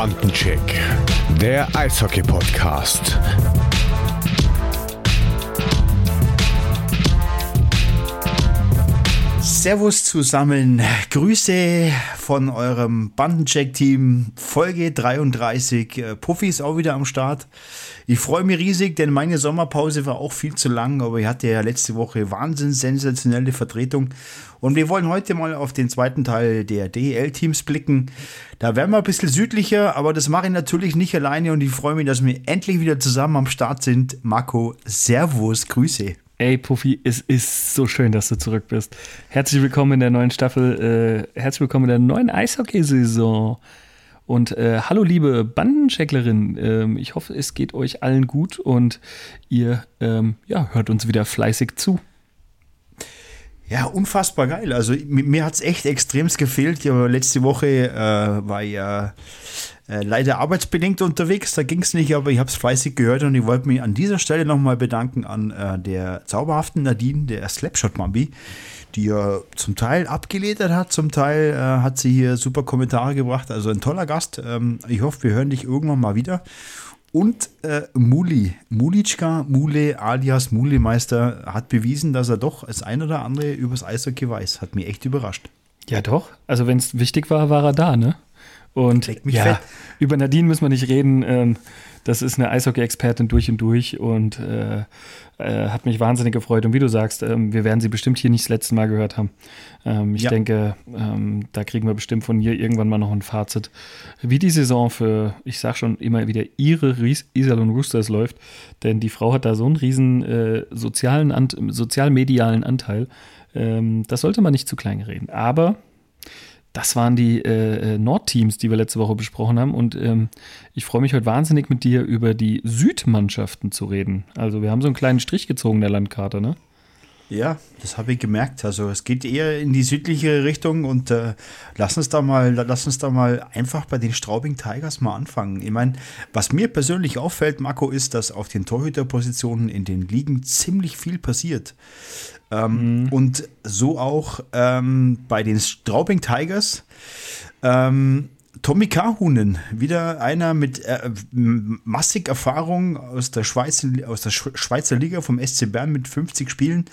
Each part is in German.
Bandencheck, der Eishockey-Podcast. Servus zusammen, Grüße von eurem Bandencheck-Team, Folge 33. Äh, Puffy ist auch wieder am Start. Ich freue mich riesig, denn meine Sommerpause war auch viel zu lang, aber ich hatte ja letzte Woche wahnsinnig sensationelle Vertretung. Und wir wollen heute mal auf den zweiten Teil der DEL-Teams blicken. Da werden wir ein bisschen südlicher, aber das mache ich natürlich nicht alleine und ich freue mich, dass wir endlich wieder zusammen am Start sind. Marco, Servus, Grüße. Ey, Puffy, es ist so schön, dass du zurück bist. Herzlich willkommen in der neuen Staffel, äh, herzlich willkommen in der neuen Eishockeysaison. Und äh, hallo, liebe Bandenchecklerin. Ähm, ich hoffe, es geht euch allen gut und ihr ähm, ja, hört uns wieder fleißig zu. Ja, unfassbar geil. Also mir hat es echt extremst gefehlt. Ja, letzte Woche äh, war ja äh, leider arbeitsbedingt unterwegs, da ging es nicht, aber ich habe es fleißig gehört und ich wollte mich an dieser Stelle nochmal bedanken an äh, der zauberhaften Nadine, der Slapshot-Mambi, die ja zum Teil abgeledert hat, zum Teil äh, hat sie hier super Kommentare gebracht, also ein toller Gast. Ähm, ich hoffe, wir hören dich irgendwann mal wieder. Und äh, Muli, Mulitschka, Mule alias Mulemeister hat bewiesen, dass er doch das ein oder andere übers Eishockey weiß. Hat mich echt überrascht. Ja, doch. Also, wenn es wichtig war, war er da, ne? Und ja, fett. über Nadine müssen wir nicht reden. Ähm, das ist eine Eishockey-Expertin durch und durch und äh, äh, hat mich wahnsinnig gefreut. Und wie du sagst, ähm, wir werden sie bestimmt hier nicht das letzte Mal gehört haben. Ähm, ich ja. denke, ähm, da kriegen wir bestimmt von ihr irgendwann mal noch ein Fazit, wie die Saison für, ich sag schon immer wieder, ihre Iserlohn Roosters läuft. Denn die Frau hat da so einen riesen äh, sozialen, sozialmedialen Anteil. Ähm, das sollte man nicht zu klein reden. Aber das waren die äh, äh, Nordteams, die wir letzte Woche besprochen haben. Und ähm, ich freue mich heute wahnsinnig mit dir über die Südmannschaften zu reden. Also wir haben so einen kleinen Strich gezogen in der Landkarte, ne? Ja, das habe ich gemerkt. Also es geht eher in die südliche Richtung und äh, lass uns da mal, lass uns da mal einfach bei den Straubing Tigers mal anfangen. Ich meine, was mir persönlich auffällt, Marco, ist, dass auf den Torhüterpositionen in den Ligen ziemlich viel passiert. Ähm, mhm. Und so auch ähm, bei den Straubing Tigers. Ähm, Tommy Kahunen, wieder einer mit äh, massig Erfahrung aus der, Schweiz, aus der Schweizer Liga vom SC Bern mit 50 Spielen.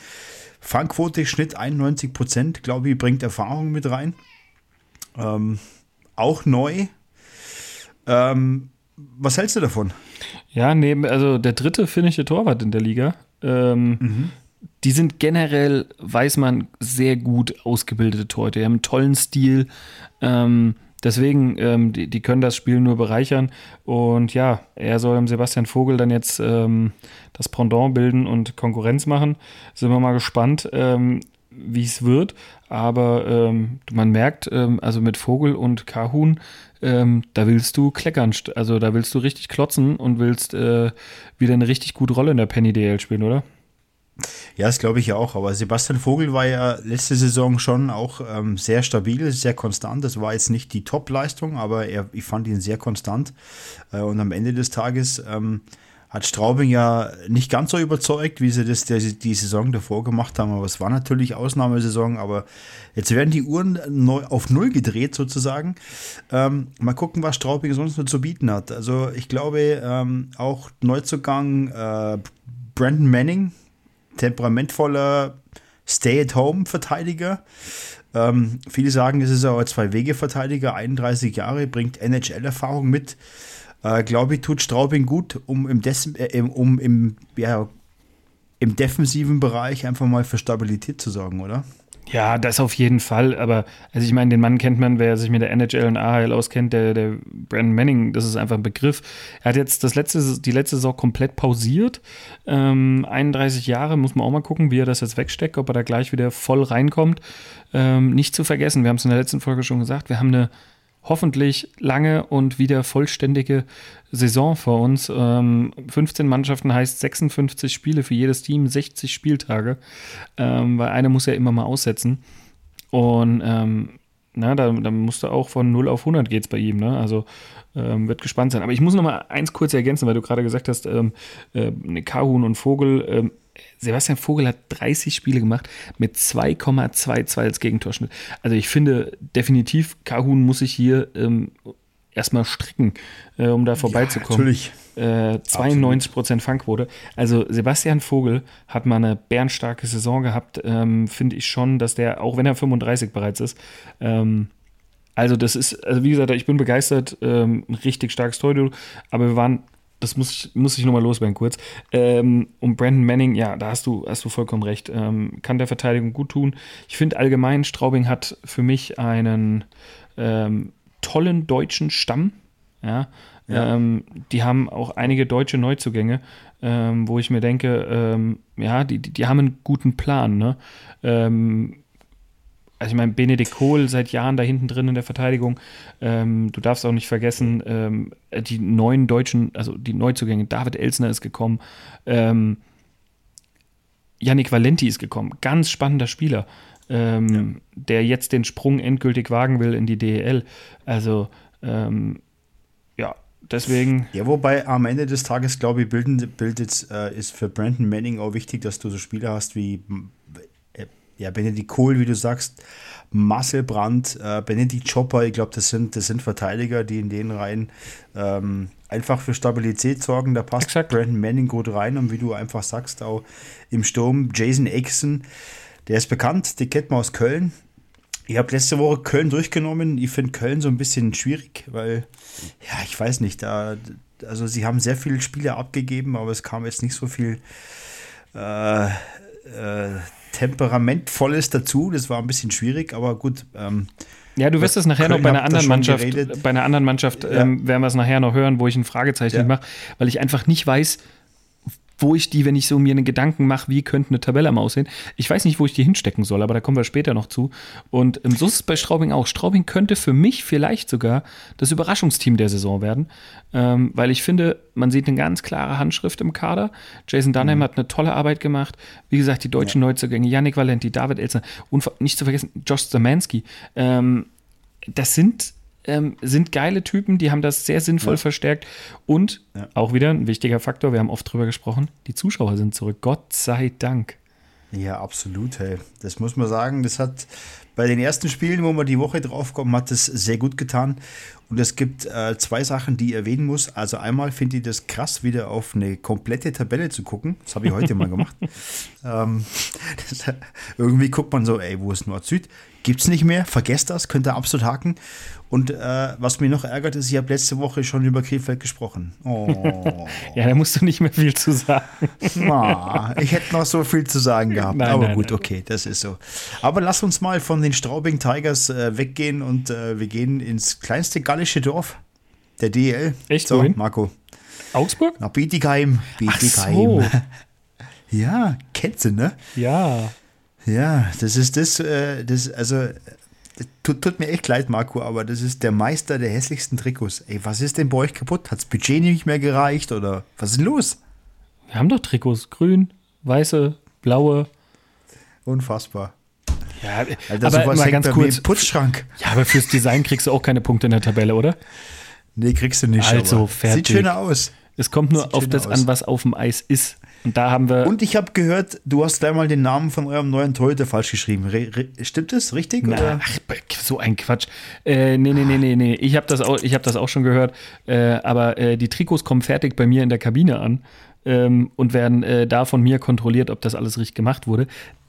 Fangquote Schnitt 91 Prozent, glaube ich, bringt Erfahrung mit rein. Ähm, auch neu. Ähm, was hältst du davon? Ja, neben, also der dritte finnische Torwart in der Liga. Ähm, mhm die sind generell, weiß man, sehr gut ausgebildete Torhüter. Die haben einen tollen Stil. Ähm, deswegen, ähm, die, die, können das Spiel nur bereichern. Und ja, er soll dem Sebastian Vogel dann jetzt ähm, das Pendant bilden und Konkurrenz machen. Sind wir mal gespannt, ähm, wie es wird. Aber ähm, man merkt, ähm, also mit Vogel und Kahun, da willst du kleckern. Also da willst du richtig klotzen und willst äh, wieder eine richtig gute Rolle in der Penny DL spielen, oder? Ja, das glaube ich auch. Aber Sebastian Vogel war ja letzte Saison schon auch ähm, sehr stabil, sehr konstant. Das war jetzt nicht die Top-Leistung, aber er, ich fand ihn sehr konstant. Äh, und am Ende des Tages ähm, hat Straubing ja nicht ganz so überzeugt, wie sie das der, die Saison davor gemacht haben. Aber es war natürlich Ausnahmesaison. Aber jetzt werden die Uhren neu, auf Null gedreht sozusagen. Ähm, mal gucken, was Straubing sonst noch zu bieten hat. Also ich glaube, ähm, auch Neuzugang äh, Brandon Manning temperamentvoller Stay-at-Home-Verteidiger. Ähm, viele sagen, es ist aber Zwei-Wege-Verteidiger, 31 Jahre, bringt NHL-Erfahrung mit. Äh, Glaube ich, tut Straubing gut, um im, Des äh, um im, ja, im defensiven Bereich einfach mal für Stabilität zu sorgen, oder? Ja, das auf jeden Fall. Aber, also ich meine, den Mann kennt man, wer sich mit der NHL und AHL auskennt, der, der Brandon Manning, das ist einfach ein Begriff. Er hat jetzt das letzte, die letzte Saison komplett pausiert. Ähm, 31 Jahre, muss man auch mal gucken, wie er das jetzt wegsteckt, ob er da gleich wieder voll reinkommt. Ähm, nicht zu vergessen, wir haben es in der letzten Folge schon gesagt, wir haben eine hoffentlich lange und wieder vollständige Saison vor uns. Ähm, 15 Mannschaften heißt 56 Spiele für jedes Team, 60 Spieltage, ähm, weil einer muss ja immer mal aussetzen. Und ähm, na, da, da musste auch von 0 auf 100 geht es bei ihm. Ne? Also ähm, wird gespannt sein. Aber ich muss noch mal eins kurz ergänzen, weil du gerade gesagt hast, ähm, äh, Kahun und Vogel. Ähm, Sebastian Vogel hat 30 Spiele gemacht mit 2,22 als Gegentorschnitt. Also ich finde definitiv, Kahun muss sich hier ähm, erstmal stricken, äh, um da vorbeizukommen. Ja, natürlich. Äh, 92 Prozent Fangquote. Also Sebastian Vogel hat mal eine bärenstarke Saison gehabt. Ähm, Finde ich schon, dass der, auch wenn er 35 bereits ist, ähm, also das ist, also wie gesagt, ich bin begeistert, ähm, richtig starkes Tor, aber wir waren das muss ich, muss ich nochmal loswerden kurz. Ähm, um Brandon Manning, ja, da hast du, hast du vollkommen recht. Ähm, kann der Verteidigung gut tun. Ich finde allgemein, Straubing hat für mich einen ähm, tollen deutschen Stamm. Ja. ja. Ähm, die haben auch einige deutsche Neuzugänge, ähm, wo ich mir denke, ähm, ja, die, die, die, haben einen guten Plan. Ne? Also ich meine, Benedikt Kohl seit Jahren da hinten drin in der Verteidigung. Ähm, du darfst auch nicht vergessen, ähm, die neuen deutschen, also die Neuzugänge, David Elsner ist gekommen, ähm, Yannick Valenti ist gekommen, ganz spannender Spieler, ähm, ja. der jetzt den Sprung endgültig wagen will in die DEL. Also ähm, ja, deswegen. Ja, wobei am Ende des Tages, glaube ich, bildet, bildet äh, ist für Brandon Manning auch wichtig, dass du so Spieler hast wie ja, Benedikt Kohl, wie du sagst, Marcel Brandt, äh, Benedikt Chopper, ich glaube, das sind, das sind Verteidiger, die in den Reihen ähm, einfach für Stabilität sorgen. Da passt Exakt. Brandon Manning gut rein und wie du einfach sagst, auch im Sturm Jason Exon, der ist bekannt, die kennt man aus Köln. Ich habe letzte Woche Köln durchgenommen. Ich finde Köln so ein bisschen schwierig, weil, ja, ich weiß nicht, da, also sie haben sehr viele Spiele abgegeben, aber es kam jetzt nicht so viel äh, äh, Temperamentvolles dazu. Das war ein bisschen schwierig, aber gut. Ähm, ja, du wirst es nachher Köln noch bei einer anderen Mannschaft, geredet. bei einer anderen Mannschaft ja. ähm, werden wir es nachher noch hören, wo ich ein Fragezeichen ja. mache, weil ich einfach nicht weiß, wo ich die, wenn ich so mir einen Gedanken mache, wie könnte eine Tabelle am aussehen. Ich weiß nicht, wo ich die hinstecken soll, aber da kommen wir später noch zu. Und ähm, so ist es bei Straubing auch. Straubing könnte für mich vielleicht sogar das Überraschungsteam der Saison werden, ähm, weil ich finde, man sieht eine ganz klare Handschrift im Kader. Jason Dunham mhm. hat eine tolle Arbeit gemacht. Wie gesagt, die deutschen ja. Neuzugänge, Yannick Valenti, David Elsner und nicht zu vergessen, Josh Zamansky. Ähm, das sind ähm, sind geile Typen, die haben das sehr sinnvoll ja. verstärkt. Und ja. auch wieder ein wichtiger Faktor, wir haben oft drüber gesprochen, die Zuschauer sind zurück. Gott sei Dank. Ja, absolut, hey. Das muss man sagen. Das hat bei den ersten Spielen, wo man die Woche draufkommen, hat das sehr gut getan. Und es gibt äh, zwei Sachen, die ich erwähnen muss. Also einmal finde ich das krass, wieder auf eine komplette Tabelle zu gucken. Das habe ich heute mal gemacht. Ähm, das, irgendwie guckt man so, ey, wo ist Nord-Süd? Gibt es nicht mehr, vergesst das, könnt ihr absolut haken. Und äh, was mich noch ärgert, ist, ich habe letzte Woche schon über Krefeld gesprochen. Oh. ja, da musst du nicht mehr viel zu sagen. Na, ich hätte noch so viel zu sagen gehabt. Nein, aber nein, gut, nein. okay, das ist so. Aber lass uns mal von den Straubing Tigers äh, weggehen und äh, wir gehen ins kleinste gallische Dorf der DL. Echt? So, wohin? Marco. Augsburg? Nach Bietigheim. Bietigheim. So. ja, kennst du, ne? Ja. Ja, das ist das, äh, das also tut, tut, mir echt leid, Marco, aber das ist der Meister der hässlichsten Trikots. Ey, was ist denn bei euch kaputt? Hat das Budget nicht mehr gereicht oder was ist denn los? Wir haben doch Trikots, grün, weiße, blaue. Unfassbar. Ja, Alter, aber mal ganz kurz. Putzschrank. Ja, aber fürs Design kriegst du auch keine Punkte in der Tabelle, oder? Nee, kriegst du nicht. Also, fertig. Sieht schöner aus. Es kommt nur Sieht auf das aus. an, was auf dem Eis ist. Und da haben wir. Und ich habe gehört, du hast gleich mal den Namen von eurem neuen Torhüter falsch geschrieben. Re stimmt das richtig? Na, ach, so ein Quatsch. Äh, nee, nee, nee, nee, nee. Ich habe das, auch, hab das auch schon gehört. Äh, aber äh, die Trikots kommen fertig bei mir in der Kabine an ähm, und werden äh, da von mir kontrolliert, ob das alles richtig gemacht wurde.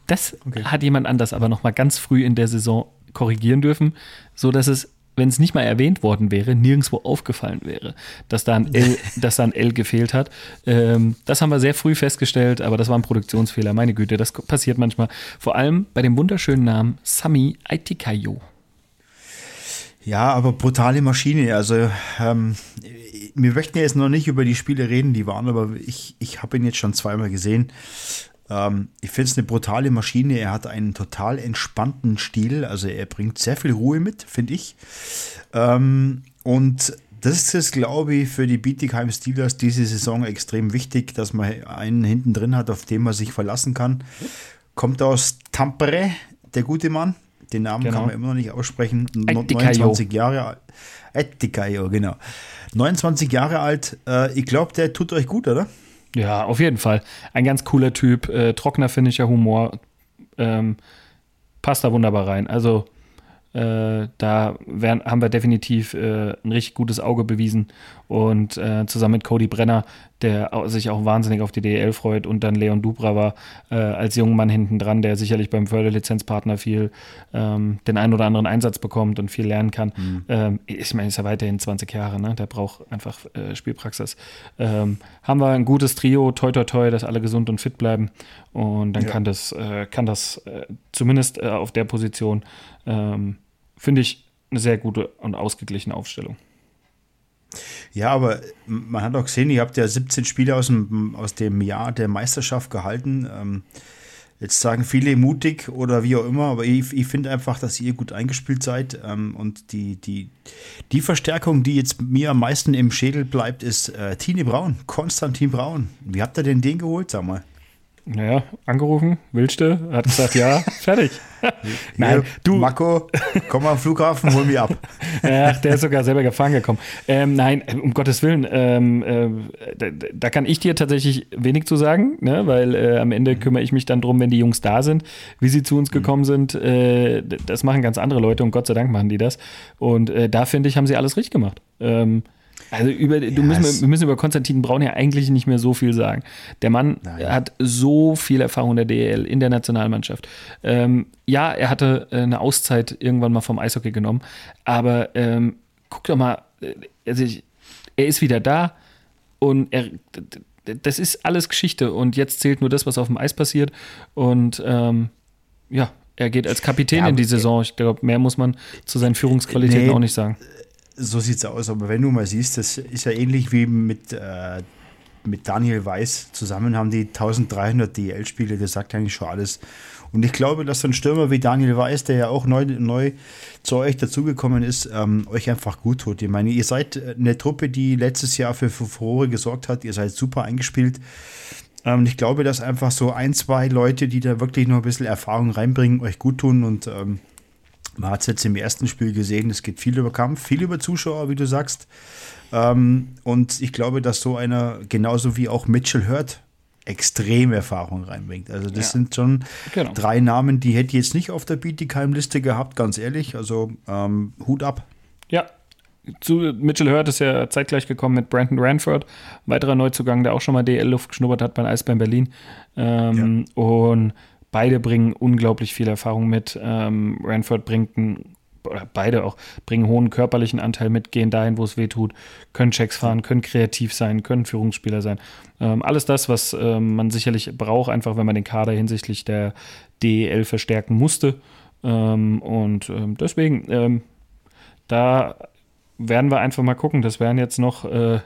Das okay. hat jemand anders aber noch mal ganz früh in der Saison korrigieren dürfen, so dass es wenn es nicht mal erwähnt worden wäre, nirgendwo aufgefallen wäre, dass da ein L, dass da ein L gefehlt hat. Ähm, das haben wir sehr früh festgestellt, aber das war ein Produktionsfehler. Meine Güte, das passiert manchmal. Vor allem bei dem wunderschönen Namen Sami Aitikayo. Ja, aber brutale Maschine. Also, ähm, wir möchten ja jetzt noch nicht über die Spiele reden, die waren, aber ich, ich habe ihn jetzt schon zweimal gesehen. Ähm, ich finde es eine brutale Maschine. Er hat einen total entspannten Stil. Also er bringt sehr viel Ruhe mit, finde ich. Ähm, und das ist, glaube ich, für die Bietigheim Steelers diese Saison extrem wichtig, dass man einen hinten drin hat, auf den man sich verlassen kann. Kommt aus Tampere, der gute Mann. Den Namen genau. kann man immer noch nicht aussprechen. Etikayo. 29 Jahre alt. Etikayo, genau. 29 Jahre alt. Ich glaube, der tut euch gut, oder? Ja, auf jeden Fall. Ein ganz cooler Typ, äh, trockener, finnischer Humor. Ähm, passt da wunderbar rein. Also, Äh, da werden, haben wir definitiv äh, ein richtig gutes Auge bewiesen. Und äh, zusammen mit Cody Brenner, der sich auch wahnsinnig auf die DEL freut, und dann Leon Dubra war äh, als junger Mann hinten dran, der sicherlich beim Förderlizenzpartner viel ähm, den einen oder anderen Einsatz bekommt und viel lernen kann. Mhm. Ähm, ich meine, ist ja weiterhin 20 Jahre, ne? der braucht einfach äh, Spielpraxis. Ähm, haben wir ein gutes Trio, toi toi toi, dass alle gesund und fit bleiben. Und dann ja. kann das, äh, kann das zumindest auf der Position ähm, finde ich eine sehr gute und ausgeglichene Aufstellung. Ja, aber man hat auch gesehen, ihr habt ja 17 Spiele aus dem, aus dem Jahr der Meisterschaft gehalten. Ähm, jetzt sagen viele mutig oder wie auch immer, aber ich, ich finde einfach, dass ihr gut eingespielt seid. Ähm, und die, die, die Verstärkung, die jetzt mir am meisten im Schädel bleibt, ist äh, Tine Braun, Konstantin Braun. Wie habt ihr denn den geholt, sag mal? Naja, angerufen, willste, hat gesagt, ja, fertig. Nein, du. Marco, komm mal am Flughafen, hol mich ab. ja, der ist sogar selber gefahren gekommen. Ähm, nein, um Gottes Willen, ähm, äh, da, da, kann ich dir tatsächlich wenig zu sagen, ne? weil äh, am Ende kümmere ich mich dann drum, wenn die Jungs da sind, wie sie zu uns gekommen sind. Äh, das machen ganz andere Leute und Gott sei Dank machen die das. Und äh, da finde ich, haben sie alles richtig gemacht. Ähm, also über, du müssen, wir müssen über Konstantin Braun ja eigentlich nicht mehr so viel sagen. Der Mann Nein. hat so viel Erfahrung in der DEL, in der Nationalmannschaft. Ähm, ja, er hatte äh, eine Auszeit irgendwann mal vom Eishockey genommen, aber ähm, guck doch mal, äh, also ich, er ist wieder da und er, das ist alles Geschichte und jetzt zählt nur das, was auf dem Eis passiert und ähm, ja, er geht als Kapitän ja, in die Saison. Ich glaube, mehr muss man zu seinen Führungsqualitäten nee, auch nicht sagen so sieht es aus. Aber wenn du mal siehst, das ist ja ähnlich wie mit, äh, mit Daniel Weiß. Zusammen haben die 1300 DL-Spiele, das sagt eigentlich schon alles. Und ich glaube, dass so ein Stürmer wie Daniel Weiß, der ja auch neu, neu zu euch dazugekommen ist, ähm, euch einfach gut tut. Ich meine, ihr seid eine Truppe, die letztes Jahr für Furore gesorgt hat. Ihr seid super eingespielt. Ähm, ich glaube, dass einfach so ein, zwei Leute, die da wirklich noch ein bisschen Erfahrung reinbringen, euch gut tun und ähm, man hat es jetzt im ersten Spiel gesehen, es geht viel über Kampf, viel über Zuschauer, wie du sagst. Ähm, und ich glaube, dass so einer, genauso wie auch Mitchell Hurt, extreme Erfahrung reinbringt. Also das ja. sind schon genau. drei Namen, die hätte ich jetzt nicht auf der Bietigheim-Liste gehabt, ganz ehrlich. Also ähm, Hut ab. Ja, zu Mitchell Hurt ist ja zeitgleich gekommen mit Brandon Ranford, weiterer Neuzugang, der auch schon mal DL-Luft geschnuppert hat beim Eisbären Berlin. Ähm, ja. Und Beide bringen unglaublich viel Erfahrung mit. Ähm, Ranford bringt einen, oder beide auch, bringen hohen körperlichen Anteil mit, gehen dahin, wo es weh tut, können Checks fahren, können kreativ sein, können Führungsspieler sein. Ähm, alles das, was ähm, man sicherlich braucht, einfach wenn man den Kader hinsichtlich der DEL verstärken musste. Ähm, und ähm, deswegen, ähm, da werden wir einfach mal gucken. Das wären jetzt noch äh,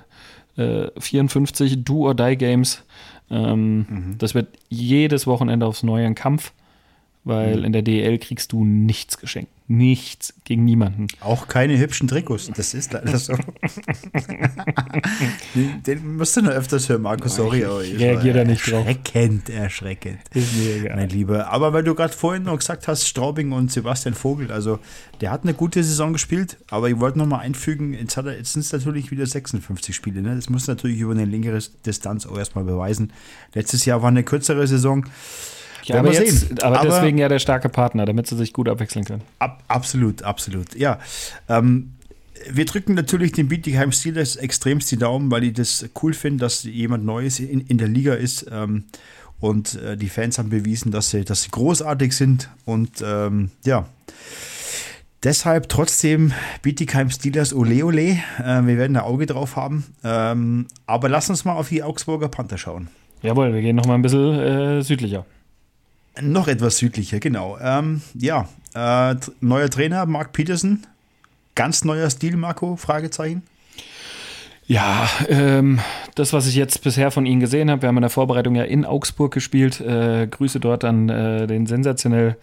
äh, 54 Do-or-Die-Games ähm, mhm. Das wird jedes Wochenende aufs Neue ein Kampf, weil mhm. in der DL kriegst du nichts geschenkt. Nichts gegen niemanden. Auch keine hübschen Trikots. Das ist leider so. Den musst du noch öfters hören, Marco. Sorry, aber ich reagiere da nicht drauf. Erschreckend, erschreckend. Ist mir egal. Mein Lieber. Aber weil du gerade vorhin noch gesagt hast, Straubing und Sebastian Vogel, also der hat eine gute Saison gespielt, aber ich wollte noch mal einfügen, jetzt, jetzt sind es natürlich wieder 56 Spiele. Ne? Das muss natürlich über eine längere Distanz auch erstmal beweisen. Letztes Jahr war eine kürzere Saison. Ja, aber, jetzt, aber, aber, deswegen ja der starke Partner, damit sie sich gut abwechseln können. Ab, absolut, absolut. Ja. Ähm, wir drücken natürlich den Bietigheim Steelers extremst die Daumen, weil ich das cool finde, dass jemand Neues in, in der Liga ist. Ähm, und äh, die Fans haben bewiesen, dass sie, dass sie großartig sind. Und ähm, ja, deshalb trotzdem Bietigheim Steelers Ole Ole. Äh, wir werden ein Auge drauf haben. Ähm, aber lass uns mal auf die Augsburger Panther schauen. Jawohl, wir gehen noch mal ein bisschen äh, südlicher. Noch etwas südlicher, genau. Ähm, ja, äh, neuer Trainer, Mark Peterson. Ganz neuer Stil, Marco? Fragezeichen. Ja, ähm, das, was ich jetzt bisher von Ihnen gesehen habe, wir haben in der Vorbereitung ja in Augsburg gespielt. Äh, Grüße dort an äh, den sensationell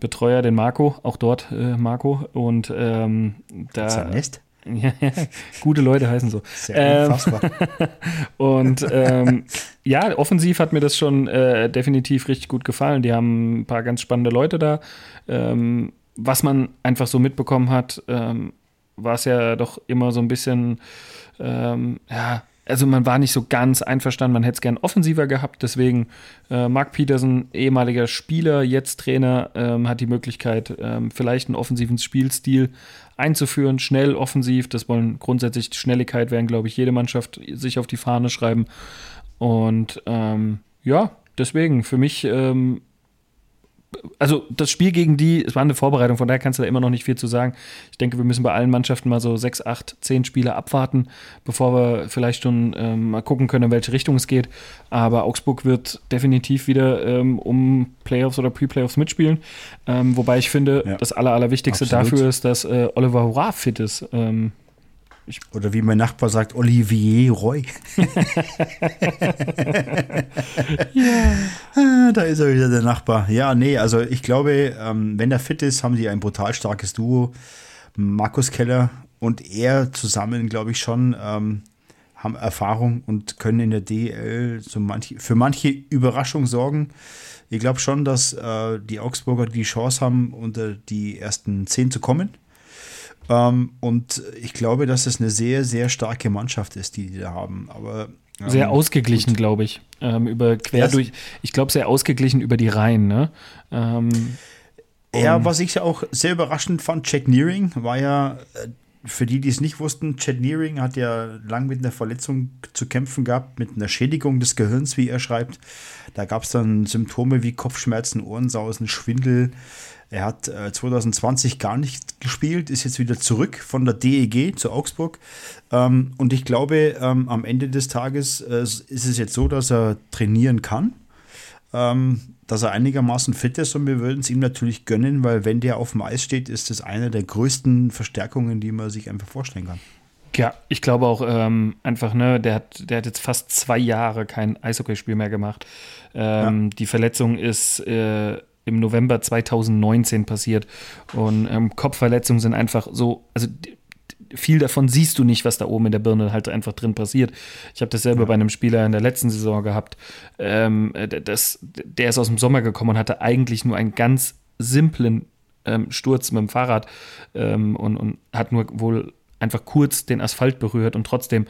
Betreuer, den Marco, auch dort äh, Marco. Und ähm, da. Ist Nest? Ja, gute Leute heißen so. Sehr ähm, und ähm, ja, offensiv hat mir das schon äh, definitiv richtig gut gefallen. Die haben ein paar ganz spannende Leute da. Ähm, was man einfach so mitbekommen hat, ähm, war es ja doch immer so ein bisschen, ähm, ja, also man war nicht so ganz einverstanden, man hätte es gern offensiver gehabt, deswegen äh, Mark Peterson, ehemaliger Spieler, jetzt Trainer, ähm, hat die Möglichkeit, ähm, vielleicht einen offensiven Spielstil einzuführen, schnell, offensiv, das wollen grundsätzlich Schnelligkeit, werden, glaube ich, jede Mannschaft sich auf die Fahne schreiben. Und ähm, ja, deswegen für mich ähm, also das Spiel gegen die, es war eine Vorbereitung, von daher kannst du da immer noch nicht viel zu sagen. Ich denke, wir müssen bei allen Mannschaften mal so sechs, acht, zehn Spiele abwarten, bevor wir vielleicht schon ähm, mal gucken können, in welche Richtung es geht. Aber Augsburg wird definitiv wieder ähm, um Playoffs oder Pre-Playoffs mitspielen. Ähm, wobei ich finde, ja, das Aller, Allerwichtigste absolut. dafür ist, dass äh, Oliver Hurra fit ist. Ich Oder wie mein Nachbar sagt, Olivier Roy. Ah, da ist er wieder, der Nachbar. Ja, nee, also ich glaube, ähm, wenn er fit ist, haben sie ein brutal starkes Duo. Markus Keller und er zusammen, glaube ich, schon ähm, haben Erfahrung und können in der DL so manche, für manche Überraschung sorgen. Ich glaube schon, dass äh, die Augsburger die Chance haben, unter die ersten zehn zu kommen. Ähm, und ich glaube, dass es eine sehr, sehr starke Mannschaft ist, die die da haben. Aber ähm, sehr ausgeglichen, glaube ich. Ähm, über quer yes. durch. Ich glaube, sehr ausgeglichen über die Reihen. Ne? Ähm, ja, was ich ja auch sehr überraschend fand, Jack Nearing war ja äh, für die, die es nicht wussten, Chad Nearing hat ja lang mit einer Verletzung zu kämpfen gehabt, mit einer Schädigung des Gehirns, wie er schreibt. Da gab es dann Symptome wie Kopfschmerzen, Ohrensausen, Schwindel. Er hat äh, 2020 gar nicht gespielt, ist jetzt wieder zurück von der DEG zu Augsburg. Ähm, und ich glaube, ähm, am Ende des Tages äh, ist es jetzt so, dass er trainieren kann, ähm, dass er einigermaßen fit ist und wir würden es ihm natürlich gönnen, weil wenn der auf dem Eis steht, ist das eine der größten Verstärkungen, die man sich einfach vorstellen kann. Ja, ich glaube auch ähm, einfach, ne, der hat, der hat jetzt fast zwei Jahre kein Eishockeyspiel mehr gemacht. Ähm, ja. Die Verletzung ist äh, im November 2019 passiert. Und ähm, Kopfverletzungen sind einfach so, also viel davon siehst du nicht, was da oben in der Birne halt einfach drin passiert. Ich habe das selber ja. bei einem Spieler in der letzten Saison gehabt. Ähm, das, der ist aus dem Sommer gekommen und hatte eigentlich nur einen ganz simplen ähm, Sturz mit dem Fahrrad ähm, und, und hat nur wohl einfach kurz den Asphalt berührt und trotzdem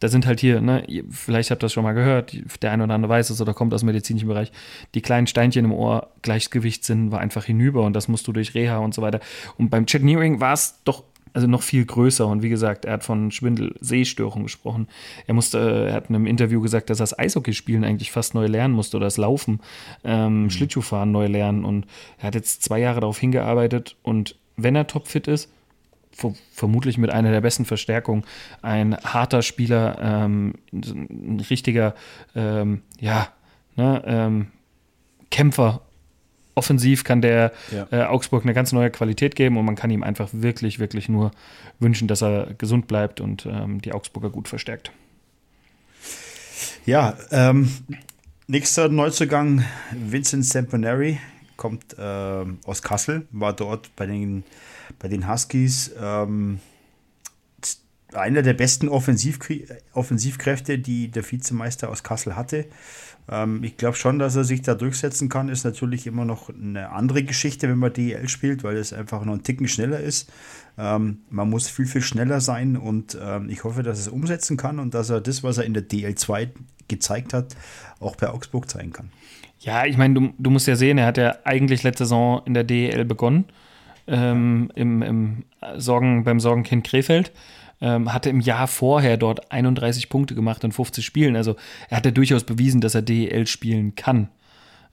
da sind halt hier, ne, vielleicht habt ihr das schon mal gehört, der eine oder andere weiß es oder kommt aus dem medizinischen Bereich, die kleinen Steinchen im Ohr, Gleichgewichtssinn war einfach hinüber und das musst du durch Reha und so weiter. Und beim Chad Nearing war es doch also noch viel größer und wie gesagt, er hat von Schwindel-Sehstörung gesprochen. Er musste, er hat in einem Interview gesagt, dass er das Eishockeyspielen eigentlich fast neu lernen musste oder das Laufen, ähm, mhm. Schlittschuhfahren neu lernen und er hat jetzt zwei Jahre darauf hingearbeitet und wenn er topfit ist, vermutlich mit einer der besten Verstärkungen. Ein harter Spieler, ähm, ein richtiger, ähm, ja, ne, ähm, Kämpfer. Offensiv kann der ja. äh, Augsburg eine ganz neue Qualität geben und man kann ihm einfach wirklich, wirklich nur wünschen, dass er gesund bleibt und ähm, die Augsburger gut verstärkt. Ja, ähm, nächster Neuzugang, Vincent Samponeri, kommt äh, aus Kassel, war dort bei den bei den Huskies ähm, einer der besten Offensiv Offensivkräfte, die der Vizemeister aus Kassel hatte. Ähm, ich glaube schon, dass er sich da durchsetzen kann. Ist natürlich immer noch eine andere Geschichte, wenn man DEL spielt, weil es einfach noch ein Ticken schneller ist. Ähm, man muss viel, viel schneller sein und ähm, ich hoffe, dass er es umsetzen kann und dass er das, was er in der DL2 gezeigt hat, auch bei Augsburg zeigen kann. Ja, ich meine, du, du musst ja sehen, er hat ja eigentlich letzte Saison in der DEL begonnen ähm, im, im Sorgen, beim Sorgenkind Krefeld. Ähm, hatte im Jahr vorher dort 31 Punkte gemacht in 50 Spielen. Also er hat ja durchaus bewiesen, dass er DEL spielen kann.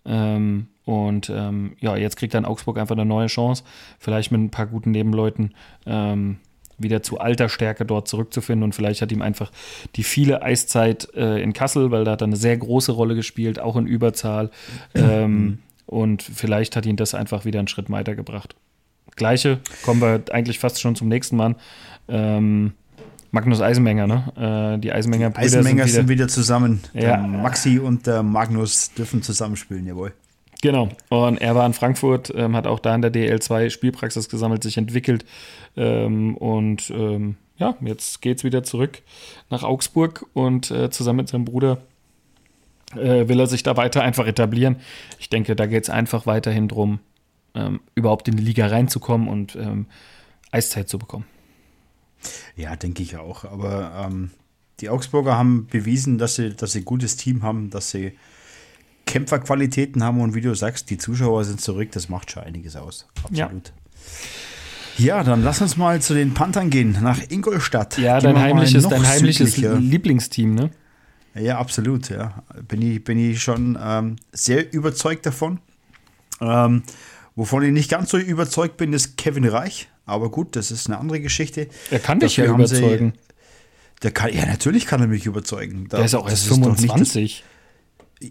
Ähm, und ähm, ja, jetzt kriegt dann Augsburg einfach eine neue Chance, vielleicht mit ein paar guten Nebenleuten ähm, wieder zu alter Stärke dort zurückzufinden. Und vielleicht hat ihm einfach die viele Eiszeit äh, in Kassel, weil da hat er eine sehr große Rolle gespielt, auch in Überzahl. Ähm, und vielleicht hat ihn das einfach wieder einen Schritt weitergebracht. Gleiche, kommen wir eigentlich fast schon zum nächsten Mann. Ähm, Magnus Eisenmenger, ne? Äh, die Eisenmenger Brüder Eisenmenger sind wieder, sind wieder zusammen. Ja. Maxi und der Magnus dürfen zusammenspielen, jawohl. Genau. Und er war in Frankfurt, ähm, hat auch da in der DL2 Spielpraxis gesammelt, sich entwickelt. Ähm, und ähm, ja, jetzt geht es wieder zurück nach Augsburg und äh, zusammen mit seinem Bruder äh, will er sich da weiter einfach etablieren. Ich denke, da geht es einfach weiterhin drum, ähm, überhaupt in die Liga reinzukommen und ähm, Eiszeit zu bekommen. Ja, denke ich auch. Aber ähm, die Augsburger haben bewiesen, dass sie, dass sie ein gutes Team haben, dass sie Kämpferqualitäten haben und wie du sagst, die Zuschauer sind zurück, das macht schon einiges aus. Absolut. Ja, ja dann lass uns mal zu den Panthern gehen, nach Ingolstadt. Ja, dein heimliches, dein heimliches Lieblingsteam, ne? Ja, absolut, ja. Bin ich, bin ich schon ähm, sehr überzeugt davon. Ähm, wovon ich nicht ganz so überzeugt bin, ist Kevin Reich. Aber gut, das ist eine andere Geschichte. Er kann dich Dafür ja überzeugen. Sie, der kann, ja, natürlich kann er mich überzeugen. Da, der ist auch erst 25. Das,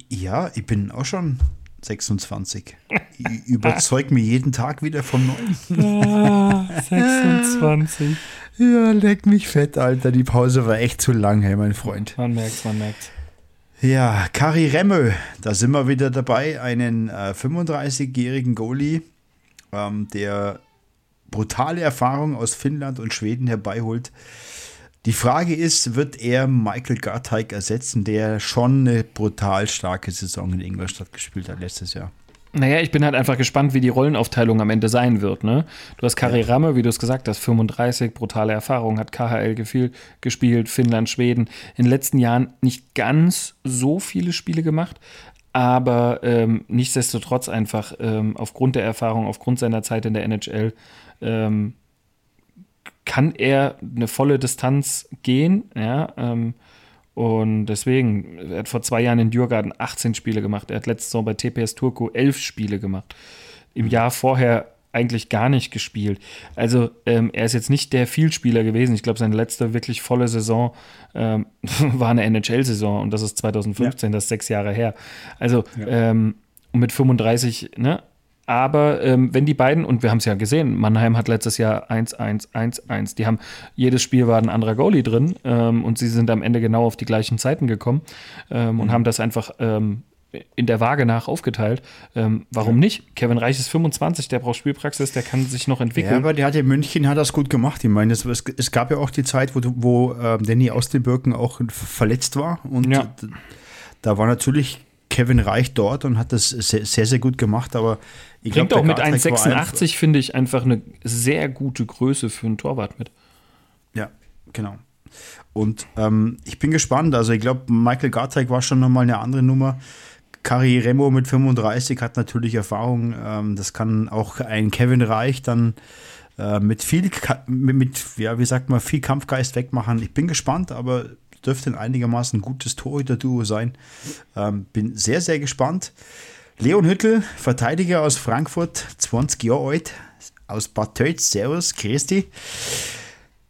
ja, ich bin auch schon 26. Ich überzeug mich jeden Tag wieder vom Neuen. Ah, 26. Ja, leck mich fett, Alter. Die Pause war echt zu lang, hey, mein Freund. Man merkt, man merkt. Ja, Kari Remmel, da sind wir wieder dabei. Einen äh, 35-jährigen Goalie, ähm, der brutale Erfahrung aus Finnland und Schweden herbeiholt. Die Frage ist, wird er Michael Garteig ersetzen, der schon eine brutal starke Saison in Ingolstadt gespielt hat letztes Jahr? Naja, ich bin halt einfach gespannt, wie die Rollenaufteilung am Ende sein wird. Ne? Du hast Kari ja. Ramme, wie du es gesagt hast, 35, brutale Erfahrung, hat KHL gefiel, gespielt, Finnland, Schweden. In den letzten Jahren nicht ganz so viele Spiele gemacht, aber ähm, nichtsdestotrotz einfach ähm, aufgrund der Erfahrung, aufgrund seiner Zeit in der NHL ähm, kann er eine volle Distanz gehen, ja, ähm, und deswegen, er hat vor zwei Jahren in Dürgarten 18 Spiele gemacht. Er hat letztes Jahr bei TPS Turku 11 Spiele gemacht. Im Jahr vorher eigentlich gar nicht gespielt. Also ähm, er ist jetzt nicht der Vielspieler gewesen. Ich glaube, seine letzte wirklich volle Saison ähm, war eine NHL-Saison und das ist 2015, ja. das ist sechs Jahre her. Also ja. ähm, mit 35, ne, aber ähm, wenn die beiden, und wir haben es ja gesehen, Mannheim hat letztes Jahr 1-1, 1-1, die haben, jedes Spiel war ein anderer Goalie drin ähm, und sie sind am Ende genau auf die gleichen Zeiten gekommen ähm, und mhm. haben das einfach ähm, in der Waage nach aufgeteilt. Ähm, warum ja. nicht? Kevin Reich ist 25, der braucht Spielpraxis, der kann sich noch entwickeln. Ja, aber der hat in München hat das gut gemacht. Ich meine, es, es gab ja auch die Zeit, wo, wo äh, Danny Austenbirken auch verletzt war und ja. da war natürlich Kevin Reich dort und hat das sehr, sehr, sehr gut gemacht, aber ich Bringt glaub, auch mit 1,86, finde ich, einfach eine sehr gute Größe für einen Torwart mit. Ja, genau. Und ähm, ich bin gespannt. Also, ich glaube, Michael Garteig war schon nochmal eine andere Nummer. Kari Remo mit 35 hat natürlich Erfahrung. Ähm, das kann auch ein Kevin Reich dann äh, mit viel, mit, mit, ja, wie sagt man, viel Kampfgeist wegmachen. Ich bin gespannt, aber dürfte ein einigermaßen gutes Torhüter-Duo sein. Ähm, bin sehr, sehr gespannt. Leon Hüttel, Verteidiger aus Frankfurt, 20 Jahre alt, aus Bad Tölz. Servus, Christi.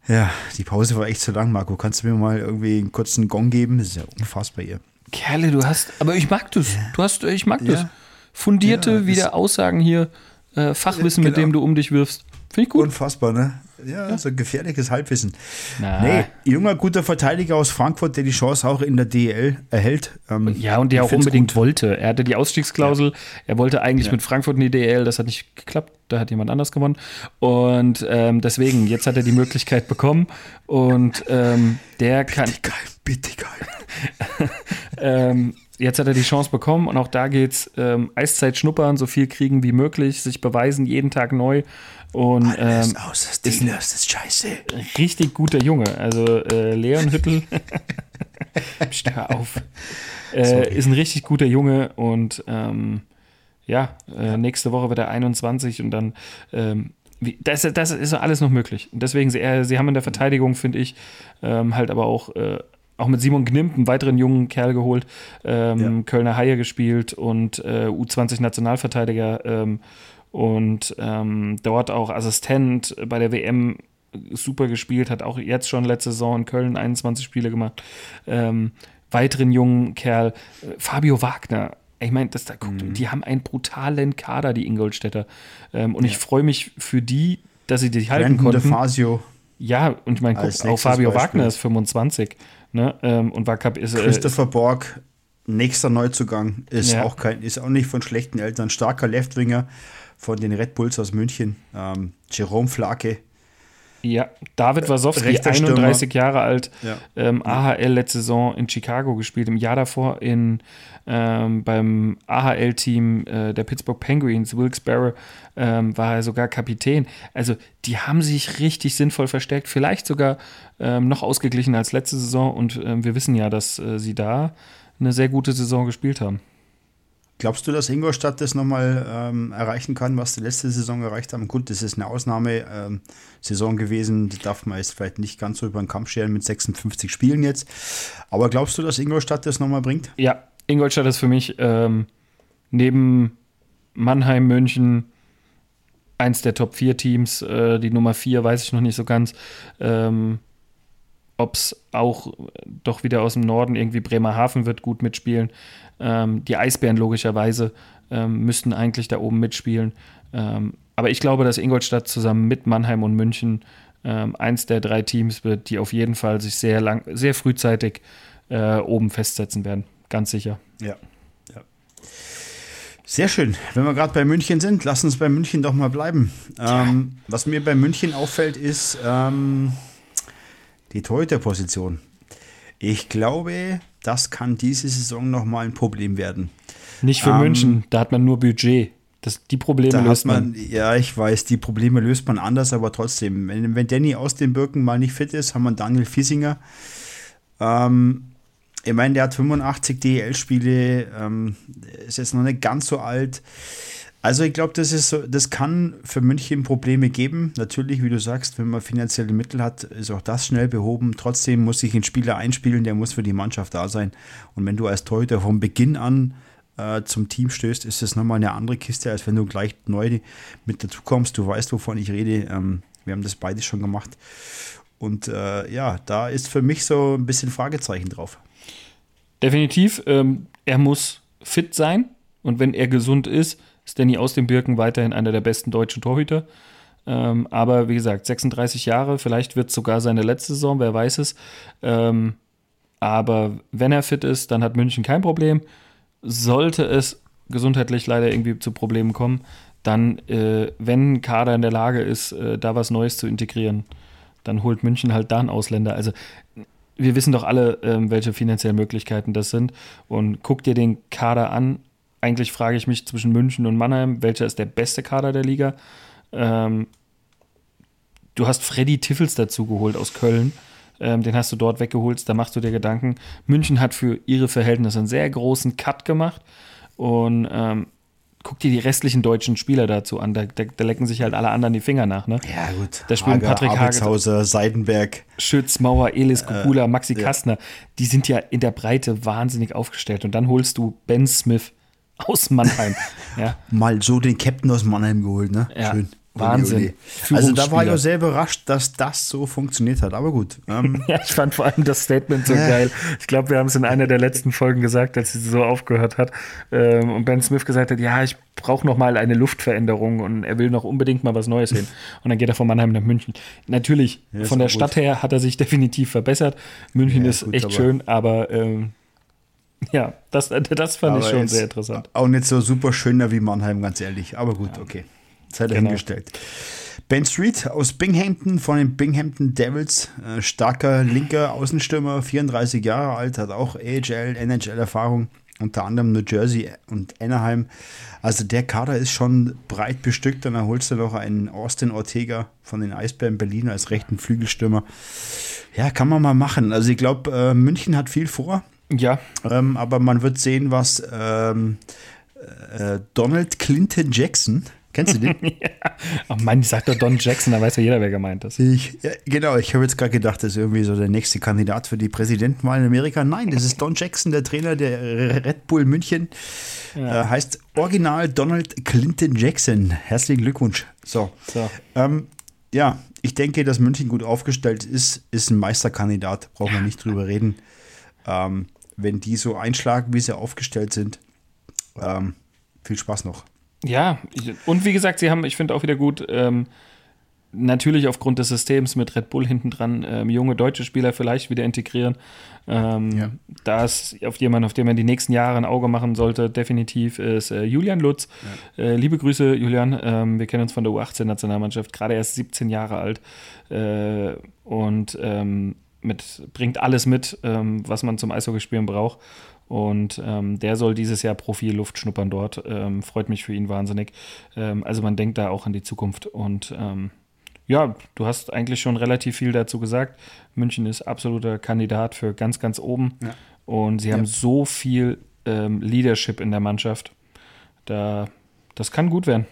Ja, die Pause war echt zu lang, Marco. Kannst du mir mal irgendwie einen kurzen Gong geben? Das ist ja unfassbar hier. Kerle, du hast, aber ich mag das. Du hast, ich mag ja. das. Fundierte ja, wieder Aussagen hier, äh, Fachwissen, genau. mit dem du um dich wirfst. Finde ich gut. Unfassbar, ne? Ja, so gefährliches Halbwissen. Na. Nee, junger, guter Verteidiger aus Frankfurt, der die Chance auch in der DL erhält. Ähm, ja, und der auch unbedingt gut. wollte. Er hatte die Ausstiegsklausel. Ja. Er wollte eigentlich ja. mit Frankfurt in die DL. Das hat nicht geklappt. Da hat jemand anders gewonnen. Und ähm, deswegen, jetzt hat er die Möglichkeit bekommen. Und ähm, der kann. Bitte geil, bitte geil. ähm, jetzt hat er die Chance bekommen und auch da geht's ähm, Eiszeit schnuppern, so viel kriegen wie möglich, sich beweisen jeden Tag neu und Alles ähm, außer Steelers ist, ist scheiße. Richtig guter Junge. Also äh, Leon Hüttel, hör auf, äh, ist ein richtig guter Junge und ähm, ja, äh, nächste Woche wird er 21 und dann ähm, wie, das, das ist alles noch möglich. Und deswegen, sie, äh, sie haben in der Verteidigung, finde ich, ähm, halt aber auch äh, auch mit Simon Gnimp, einen weiteren jungen Kerl geholt, ähm, ja. Kölner Haie gespielt und äh, U20-Nationalverteidiger ähm, und ähm, dort auch Assistent bei der WM super gespielt, hat auch jetzt schon letzte Saison in Köln 21 Spiele gemacht. Ähm, weiteren jungen Kerl, äh, Fabio Wagner. Ich meine, das da guckt, mhm. die haben einen brutalen Kader, die Ingolstädter. Ähm, und ja. ich freue mich für die, dass sie die halten konnten. DeFazio. Ja, und ich meine, auch Fabio Beispiel. Wagner ist 25. Ne? Ähm, und war ist, äh, Christopher Borg, nächster Neuzugang, ist ja. auch kein, ist auch nicht von schlechten Eltern. Starker Leftwinger von den Red Bulls aus München. Ähm, Jerome Flake. Ja, David Wasowski, 31 Jahre alt, ja. ähm, AHL letzte Saison in Chicago gespielt, im Jahr davor in, ähm, beim AHL-Team äh, der Pittsburgh Penguins, Wilkes-Barre, ähm, war er sogar Kapitän. Also die haben sich richtig sinnvoll verstärkt, vielleicht sogar ähm, noch ausgeglichen als letzte Saison und ähm, wir wissen ja, dass äh, sie da eine sehr gute Saison gespielt haben. Glaubst du, dass Ingolstadt das nochmal ähm, erreichen kann, was die letzte Saison erreicht haben? Gut, das ist eine Ausnahmesaison ähm, gewesen. Da darf man jetzt vielleicht nicht ganz so über den Kampf scheren mit 56 Spielen jetzt. Aber glaubst du, dass Ingolstadt das nochmal bringt? Ja, Ingolstadt ist für mich ähm, neben Mannheim, München eins der Top 4 Teams. Äh, die Nummer 4 weiß ich noch nicht so ganz. Ähm, ob es auch doch wieder aus dem Norden irgendwie Bremerhaven wird gut mitspielen. Ähm, die Eisbären logischerweise ähm, müssten eigentlich da oben mitspielen. Ähm, aber ich glaube, dass Ingolstadt zusammen mit Mannheim und München ähm, eins der drei Teams wird, die auf jeden Fall sich sehr lang, sehr frühzeitig äh, oben festsetzen werden. Ganz sicher. Ja. ja. Sehr schön. Wenn wir gerade bei München sind, lass uns bei München doch mal bleiben. Ähm, was mir bei München auffällt, ist, ähm, die Torhüterposition. Ich glaube, das kann diese Saison nochmal ein Problem werden. Nicht für ähm, München, da hat man nur Budget. Das, die Probleme löst man, man, Ja, ich weiß, die Probleme löst man anders, aber trotzdem, wenn, wenn Danny aus den Birken mal nicht fit ist, haben wir Daniel Fiesinger. Ähm, ich meine, der hat 85 DL-Spiele, ähm, ist jetzt noch nicht ganz so alt. Also ich glaube, das ist so, das kann für München Probleme geben. Natürlich, wie du sagst, wenn man finanzielle Mittel hat, ist auch das schnell behoben. Trotzdem muss sich ein Spieler einspielen, der muss für die Mannschaft da sein. Und wenn du als Torhüter vom Beginn an äh, zum Team stößt, ist das nochmal eine andere Kiste, als wenn du gleich neu mit dazu kommst. Du weißt, wovon ich rede. Ähm, wir haben das beide schon gemacht. Und äh, ja, da ist für mich so ein bisschen Fragezeichen drauf. Definitiv. Ähm, er muss fit sein. Und wenn er gesund ist, ist Danny aus dem Birken weiterhin einer der besten deutschen Torhüter. Ähm, aber wie gesagt, 36 Jahre, vielleicht wird es sogar seine letzte Saison, wer weiß es. Ähm, aber wenn er fit ist, dann hat München kein Problem. Sollte es gesundheitlich leider irgendwie zu Problemen kommen, dann, äh, wenn Kader in der Lage ist, äh, da was Neues zu integrieren, dann holt München halt da einen Ausländer. Also wir wissen doch alle, äh, welche finanziellen Möglichkeiten das sind. Und guck dir den Kader an eigentlich frage ich mich zwischen München und Mannheim, welcher ist der beste Kader der Liga? Ähm, du hast Freddy Tiffels dazu geholt aus Köln. Ähm, den hast du dort weggeholt, da machst du dir Gedanken. München hat für ihre Verhältnisse einen sehr großen Cut gemacht und ähm, guck dir die restlichen deutschen Spieler dazu an. Da, da, da, lecken sich halt alle anderen die Finger nach. Ne? Ja, gut. Da spielen Hager, Patrick Hageshauser, Seidenberg. Schütz, Mauer, Elis, äh, Kukula, Maxi ja. Kastner. Die sind ja in der Breite wahnsinnig aufgestellt. Und dann holst du Ben Smith, aus Mannheim. ja. Mal so den Captain aus Mannheim geholt, ne? Ja. Schön. Wahnsinn. Also da war ich auch sehr überrascht, dass das so funktioniert hat. Aber gut. Ähm. ja, ich fand vor allem das Statement so geil. Ich glaube, wir haben es in einer der letzten Folgen gesagt, als sie so aufgehört hat. Ähm, und Ben Smith gesagt hat, ja, ich brauche noch mal eine Luftveränderung und er will noch unbedingt mal was Neues sehen. Und dann geht er von Mannheim nach München. Natürlich, ja, von der Stadt her hat er sich definitiv verbessert. München ja, ist gut, echt schön, aber ähm, ja, das, das fand aber ich schon sehr interessant. Auch nicht so super schöner wie Mannheim, ganz ehrlich. Aber gut, ja. okay. Sei genau. dahingestellt. Genau. Ben Street aus Binghamton von den Binghamton Devils. Äh, starker linker Außenstürmer, 34 Jahre alt, hat auch AHL, NHL-Erfahrung, unter anderem New Jersey und Anaheim. Also der Kader ist schon breit bestückt. Dann holst du noch einen Austin Ortega von den Eisbären Berlin als rechten Flügelstürmer. Ja, kann man mal machen. Also ich glaube, äh, München hat viel vor. Ja. Ähm, aber man wird sehen, was ähm, äh, Donald Clinton Jackson, kennst du den? ja. Oh Mann, ich sag doch Don Jackson, da weiß ja jeder, wer gemeint ist. Ich, ja, genau, ich habe jetzt gerade gedacht, das ist irgendwie so der nächste Kandidat für die Präsidentenwahl in Amerika. Nein, das ist Don Jackson, der Trainer der Red Bull München. Ja. Äh, heißt Original Donald Clinton Jackson. Herzlichen Glückwunsch. So. so. Ähm, ja, ich denke, dass München gut aufgestellt ist, ist ein Meisterkandidat, brauchen wir nicht drüber reden. Ähm, wenn die so einschlagen, wie sie aufgestellt sind. Ähm, viel Spaß noch. Ja, und wie gesagt, sie haben, ich finde auch wieder gut, ähm, natürlich aufgrund des Systems mit Red Bull hinten dran ähm, junge deutsche Spieler vielleicht wieder integrieren. Ähm, ja. Da ist auf jemanden, auf den man die nächsten Jahre ein Auge machen sollte, definitiv ist äh, Julian Lutz. Ja. Äh, liebe Grüße, Julian. Ähm, wir kennen uns von der U18-Nationalmannschaft, gerade erst 17 Jahre alt äh, und ähm, mit, bringt alles mit, ähm, was man zum Eishockeyspielen braucht. Und ähm, der soll dieses Jahr Profi-Luft schnuppern dort. Ähm, freut mich für ihn wahnsinnig. Ähm, also man denkt da auch an die Zukunft. Und ähm, ja, du hast eigentlich schon relativ viel dazu gesagt. München ist absoluter Kandidat für ganz, ganz oben. Ja. Und sie ja. haben so viel ähm, Leadership in der Mannschaft. Da, das kann gut werden.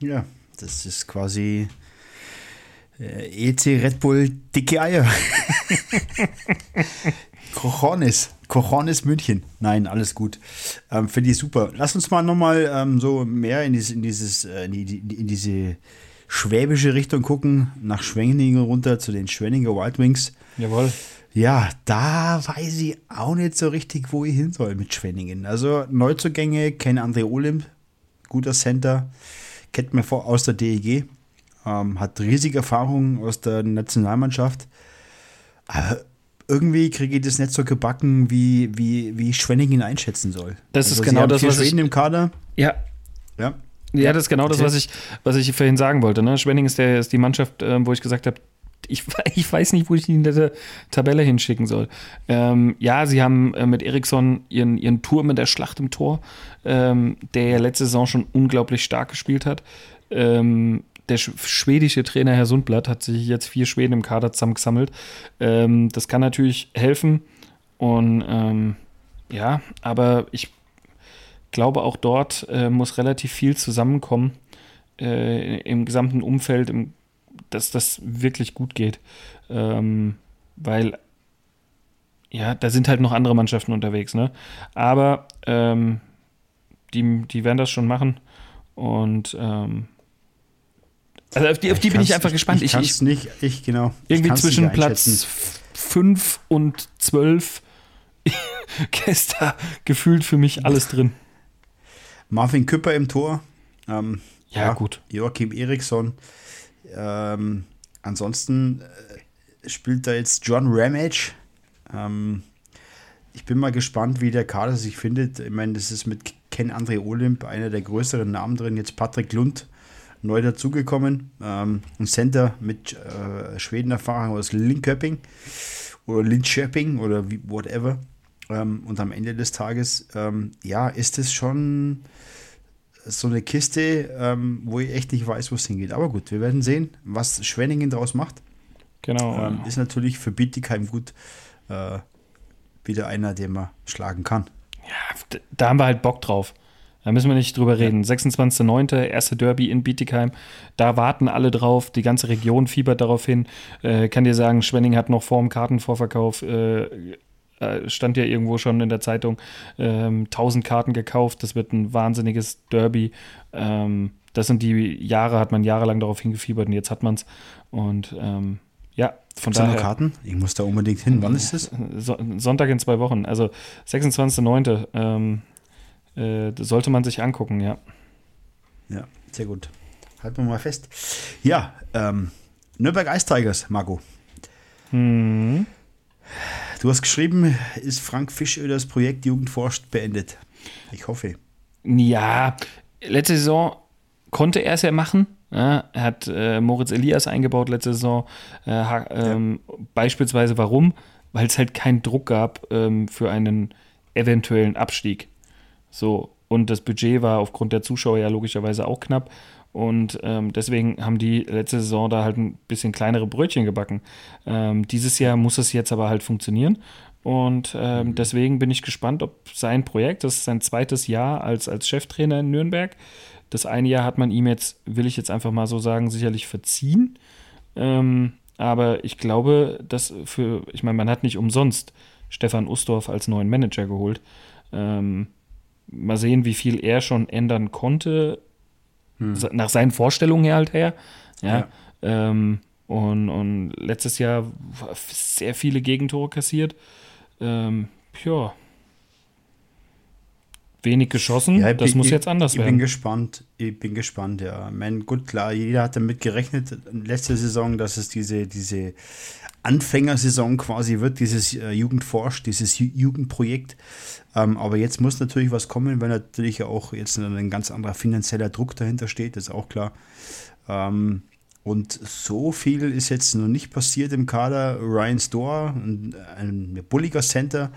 Ja, das ist quasi äh, EC Red Bull dicke Eier. Cojones. Cojones München. Nein, alles gut. Ähm, Finde ich super. Lass uns mal nochmal ähm, so mehr in, dieses, in, dieses, äh, in, die, in diese schwäbische Richtung gucken, nach Schwenningen runter zu den Schwenninger Wild Wings. Jawohl. Ja, da weiß ich auch nicht so richtig, wo ich hin soll mit Schwenningen. Also Neuzugänge, kein André Olymp, guter Center, kennt man vor aus der DEG, ähm, hat riesige Erfahrung aus der Nationalmannschaft. Aber irgendwie kriege ich das nicht so gebacken, wie, wie, wie Schwenningen einschätzen soll. Das also ist genau das, was Schweden ich, im Kader. Ja. Ja. Ja, das ist genau das, was ich, was ich vorhin sagen wollte. Ne? Schwenning ist, der, ist die Mannschaft, äh, wo ich gesagt habe, ich, ich, weiß nicht, wo ich die in der Tabelle hinschicken soll. Ähm, ja, sie haben äh, mit Eriksson ihren, ihren Turm in der Schlacht im Tor, ähm, der ja letzte Saison schon unglaublich stark gespielt hat. Ähm, der schwedische Trainer Herr Sundblatt hat sich jetzt vier Schweden im Kader zusammengesammelt. Ähm, das kann natürlich helfen. Und ähm, ja, aber ich glaube, auch dort äh, muss relativ viel zusammenkommen äh, im gesamten Umfeld, im, dass das wirklich gut geht. Ähm, weil, ja, da sind halt noch andere Mannschaften unterwegs, ne? Aber ähm, die, die werden das schon machen. Und ähm, also auf die, auf die bin ich einfach gespannt. Ich, kann es nicht, ich genau. Irgendwie zwischen Platz 5 und 12 ist da gefühlt für mich alles drin. Marvin Küpper im Tor. Ähm, ja, ja, gut. Joachim Eriksson. Ähm, ansonsten äh, spielt da jetzt John Ramage. Ähm, ich bin mal gespannt, wie der Kader sich findet. Ich meine, das ist mit Ken André Olymp einer der größeren Namen drin. Jetzt Patrick Lund neu dazugekommen. Ähm, ein Center mit äh, Schwedenerfahrung aus Linköping oder Linköping oder wie, whatever. Ähm, und am Ende des Tages, ähm, ja, ist es schon so eine Kiste, ähm, wo ich echt nicht weiß, wo es hingeht. Aber gut, wir werden sehen, was Schwenningen daraus macht. Genau. Ähm, ist natürlich für Bietigheim gut äh, wieder einer, den man schlagen kann. Ja, da haben wir halt Bock drauf. Da müssen wir nicht drüber reden. 26.09., erste Derby in Bietigheim. Da warten alle drauf. Die ganze Region fiebert darauf hin. Äh, kann dir sagen, Schwenning hat noch vor dem Kartenvorverkauf äh, äh, stand ja irgendwo schon in der Zeitung, ähm, 1000 Karten gekauft, das wird ein wahnsinniges Derby. Ähm, das sind die Jahre, hat man jahrelang darauf hingefiebert und jetzt hat man es. Und ähm, ja, von Gibt's daher. Karten? Ich muss da unbedingt hin. Wann ist das? Sonntag in zwei Wochen, also 26.09. Ähm, äh, sollte man sich angucken, ja. Ja, sehr gut. Halten wir mal fest. Ja, ähm, Nürnberg Ice Tigers, Marco. Hm. Du hast geschrieben, ist Frank Fischöders Projekt Jugendforscht beendet. Ich hoffe. Ja, letzte Saison konnte er es ja machen. Ja, er hat äh, Moritz Elias eingebaut letzte Saison. Äh, ähm, ja. Beispielsweise warum? Weil es halt keinen Druck gab ähm, für einen eventuellen Abstieg. So, und das Budget war aufgrund der Zuschauer ja logischerweise auch knapp. Und ähm, deswegen haben die letzte Saison da halt ein bisschen kleinere Brötchen gebacken. Ähm, dieses Jahr muss es jetzt aber halt funktionieren. Und ähm, mhm. deswegen bin ich gespannt, ob sein Projekt, das ist sein zweites Jahr als, als Cheftrainer in Nürnberg. Das eine Jahr hat man ihm jetzt, will ich jetzt einfach mal so sagen, sicherlich verziehen. Ähm, aber ich glaube, dass für, ich meine, man hat nicht umsonst Stefan Ustorf als neuen Manager geholt. Mal sehen, wie viel er schon ändern konnte hm. Nach seinen Vorstellungen her halt her. Ja. ja. Ähm, und, und letztes Jahr sehr viele Gegentore kassiert. Ähm, ja. wenig geschossen. Ja, das bin, muss jetzt anders ich werden. Ich bin gespannt. Ich bin gespannt, ja. Man, gut, klar, jeder hat damit gerechnet, letzte Saison, dass es diese, diese Anfängersaison quasi wird, dieses äh, Jugendforsch, dieses Ju Jugendprojekt. Ähm, aber jetzt muss natürlich was kommen, weil natürlich auch jetzt ein ganz anderer finanzieller Druck dahinter steht, ist auch klar. Ähm, und so viel ist jetzt noch nicht passiert im Kader. Ryan Store, ein, ein bulliger Center